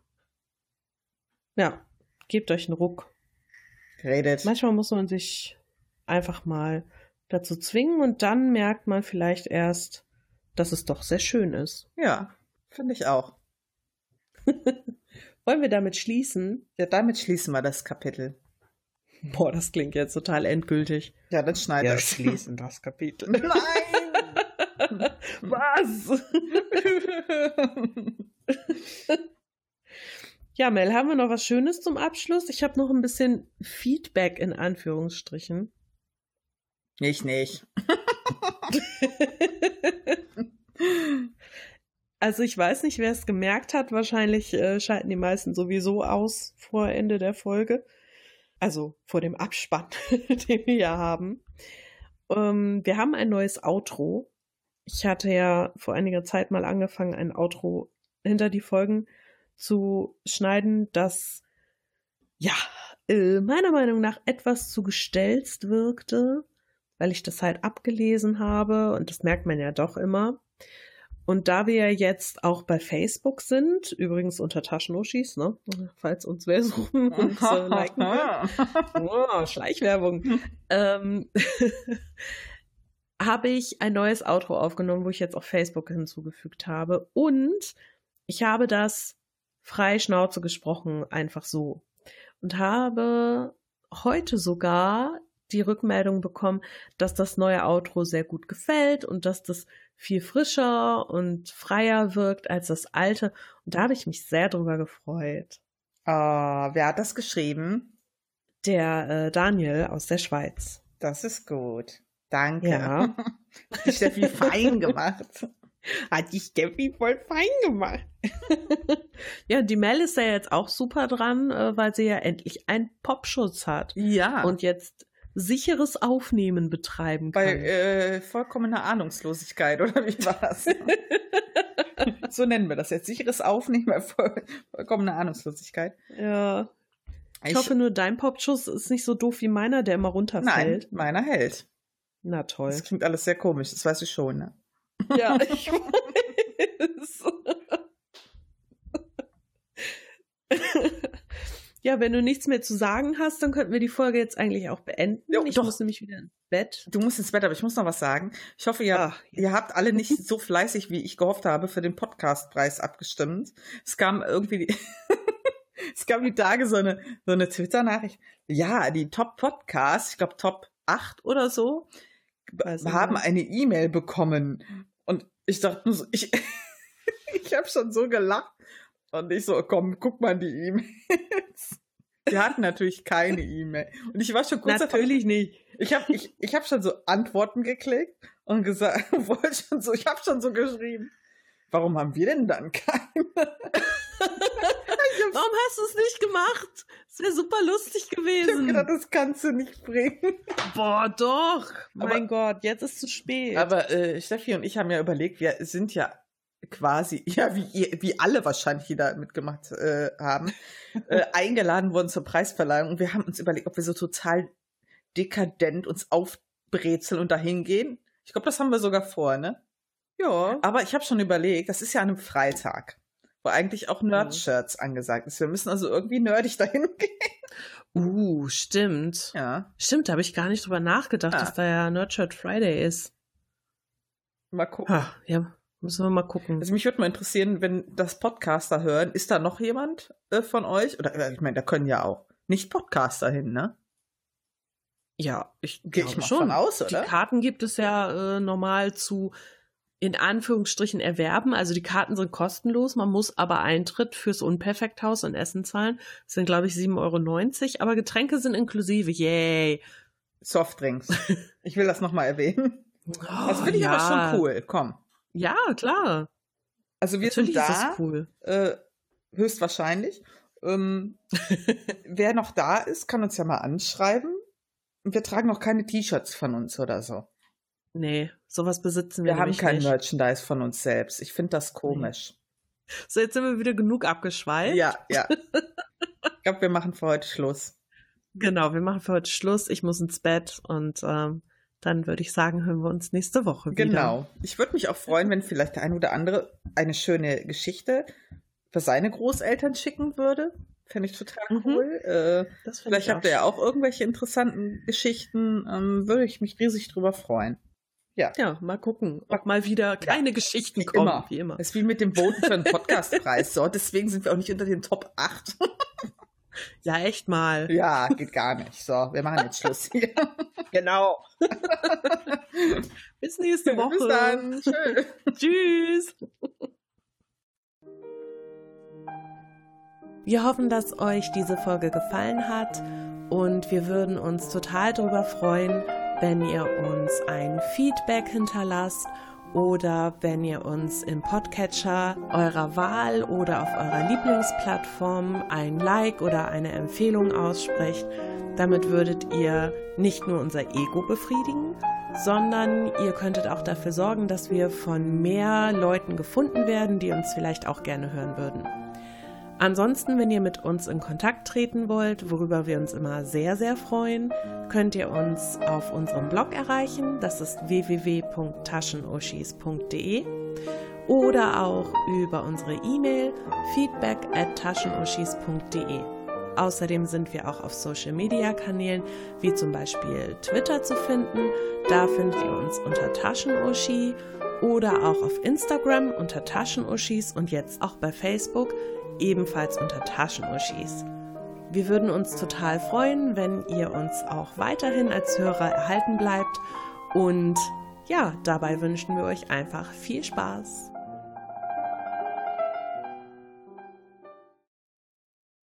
Ja, gebt euch einen Ruck. Redet. Manchmal muss man sich einfach mal dazu zwingen und dann merkt man vielleicht erst, dass es doch sehr schön ist. Ja, finde ich auch. [laughs] Wollen wir damit schließen? Ja, damit schließen wir das Kapitel. [laughs] Boah, das klingt jetzt total endgültig. Ja, dann schneiden wir schließen das Kapitel. [laughs] Nein! Was? [laughs] ja, Mel, haben wir noch was Schönes zum Abschluss? Ich habe noch ein bisschen Feedback in Anführungsstrichen. Ich nicht. also ich weiß nicht, wer es gemerkt hat. Wahrscheinlich äh, schalten die meisten sowieso aus vor Ende der Folge also vor dem Abspann, [laughs] den wir hier haben. Ähm, wir haben ein neues Outro. Ich hatte ja vor einiger Zeit mal angefangen, ein Outro hinter die Folgen zu schneiden, das ja äh, meiner Meinung nach etwas zu gestelzt wirkte, weil ich das halt abgelesen habe und das merkt man ja doch immer. Und da wir jetzt auch bei Facebook sind, übrigens unter Taschenuschis, ne? Falls uns wer suchen [laughs] und äh, liken will. [laughs] Oh, Schleichwerbung. ähm, [laughs] habe ich ein neues Outro aufgenommen, wo ich jetzt auch Facebook hinzugefügt habe. Und ich habe das frei Schnauze gesprochen, einfach so. Und habe heute sogar die Rückmeldung bekommen, dass das neue Outro sehr gut gefällt und dass das viel frischer und freier wirkt als das alte. Und da habe ich mich sehr drüber gefreut. Oh, wer hat das geschrieben? Der äh, Daniel aus der Schweiz. Das ist gut. Danke. Ja. [laughs] Die Steffi fein gemacht. [laughs] Hat die Steffi voll fein gemacht. ja, die Mel ist ja jetzt auch super dran, äh, weil sie ja endlich einen Popschutz hat. Ja. Und jetzt sicheres Aufnehmen betreiben kann. Bei äh, vollkommener Ahnungslosigkeit, oder wie war das? [laughs] so nennen wir das jetzt. Sicheres Aufnehmen bei voll, vollkommener Ahnungslosigkeit. Ja. Ich, ich, hoffe nur, dein Popschuss ist nicht so doof wie meiner, der immer runterfällt. Nein, meiner hält. Na toll. Das klingt alles sehr komisch, das weißt du schon, ne? Ja, [laughs] ich weiß. [laughs] ja, wenn du nichts mehr zu sagen hast, dann könnten wir die Folge jetzt eigentlich auch beenden. Jo, ich doch. muss nämlich wieder ins Bett. Du musst ins Bett, aber ich muss noch was sagen. Ich hoffe, ihr, Ach, ihr habt alle nicht [laughs] so fleißig, wie ich gehofft habe, für den Podcastpreis abgestimmt. Es kam irgendwie, die [laughs] es kam die Tage so eine, so eine Twitter-Nachricht. Ja, die Top-Podcasts, ich glaube Top 8 oder so, ich haben eine E-Mail bekommen. Und ich dachte nur so, ich, [laughs] ich habe schon so gelacht. Und ich so, komm, guck mal die E-Mails. Die hatten natürlich keine E-Mail. Und ich war schon kurz Natürlich nicht. ich habe ich, ich hab schon so Antworten geklickt und gesagt, [laughs] wollte schon so, ich habe schon so geschrieben. Warum haben wir denn dann keine? [laughs] Warum hast du es nicht gemacht? Es wäre super lustig Ich habe gewesen. gedacht, das kannst du nicht bringen. Boah, doch. Mein Aber- Gott, jetzt ist zu spät. Aber äh, Steffi und ich haben ja überlegt, wir sind ja quasi, [laughs] ja, wie, ihr, wie alle wahrscheinlich, die da mitgemacht äh, haben, äh, [laughs] eingeladen worden zur Preisverleihung. Und wir haben uns überlegt, ob wir so total dekadent uns aufbrezeln und dahin gehen. Ich glaube, das haben wir sogar vor, ne? ja. Aber ich habe schon überlegt, das ist ja an einem Freitag, wo eigentlich auch Nerd-Shirts angesagt ist. Wir müssen also irgendwie nerdig [laughs] dahin gehen. Uh, stimmt. Ja, Stimmt, da habe ich gar nicht drüber nachgedacht, Ah. dass da ja Nerdshot Friday ist. mal gucken. Ha, ja, müssen wir mal gucken. Also mich würde mal interessieren, wenn das Podcaster hören, ist da noch jemand äh, von euch? Oder äh, ich meine, da können ja auch nicht Podcaster hin, ne? Ja, ich Gehe ich mal schon. aus, Die oder? Karten gibt es ja äh, normal zu in Anführungsstrichen erwerben. Also die Karten sind kostenlos, man muss aber Eintritt fürs Unperfekthaus in Essen zahlen. Das sind, glaube ich, 7,90 Euro. Aber Getränke sind inklusive. Yay. Softdrinks. [laughs] Ich will das nochmal erwähnen. Das Oh, finde ich ja. aber schon cool. Komm. Ja, klar. Also wir Natürlich sind da, das cool. äh, höchstwahrscheinlich. Ähm, [laughs] wer noch da ist, kann uns ja mal anschreiben. Wir tragen noch keine T-Shirts von uns oder so. Nee, sowas besitzen wir, Wir haben kein nicht. Merchandise von uns selbst. Ich finde das komisch. So, jetzt sind wir wieder genug abgeschweift. Ja, ja. [laughs] ich glaube, wir machen für heute Schluss. Genau, wir machen für heute Schluss. Ich muss ins Bett und ähm, dann würde ich sagen, hören wir uns nächste Woche wieder. Genau. Ich würde mich auch freuen, wenn vielleicht der ein oder andere eine schöne Geschichte für seine Großeltern schicken würde. Fände ich total Mhm. cool. Äh, Das finde vielleicht ich habt ihr ja auch irgendwelche interessanten Geschichten. Ähm, würde ich mich riesig drüber freuen. Ja. Ja, mal gucken, ob mal wieder kleine Geschichten wie kommen, immer. wie immer. Das ist wie mit dem Voten für den [laughs] Podcastpreis. So, deswegen sind wir auch nicht unter den Top 8. Ja, echt mal. ja, geht gar nicht. So, wir machen jetzt Schluss hier. [laughs] Genau. Bis nächste Woche. Bis dann. Tschö. Tschüss. Wir hoffen, dass euch diese Folge gefallen hat und wir würden uns total darüber freuen, wenn ihr uns ein Feedback hinterlasst oder wenn ihr uns im Podcatcher eurer Wahl oder auf eurer Lieblingsplattform ein Like oder eine Empfehlung aussprecht. Damit würdet ihr nicht nur unser Ego befriedigen, sondern ihr könntet auch dafür sorgen, dass wir von mehr Leuten gefunden werden, die uns vielleicht auch gerne hören würden. Ansonsten, wenn ihr mit uns in Kontakt treten wollt, worüber wir uns immer sehr, sehr freuen, könnt ihr uns auf unserem Blog erreichen. Das ist www.taschenuschis.de oder auch über unsere E-Mail feedback at taschenuschis.de. Außerdem sind wir auch auf Social Media Kanälen wie zum Beispiel Twitter zu finden. Da findet ihr uns unter Taschenuschi oder auch auf Instagram unter Taschenuschis und jetzt auch bei Facebook. Ebenfalls unter Taschenuschis. Wir würden uns total freuen, wenn ihr uns auch weiterhin als Hörer erhalten bleibt und ja, dabei wünschen wir euch einfach viel Spaß.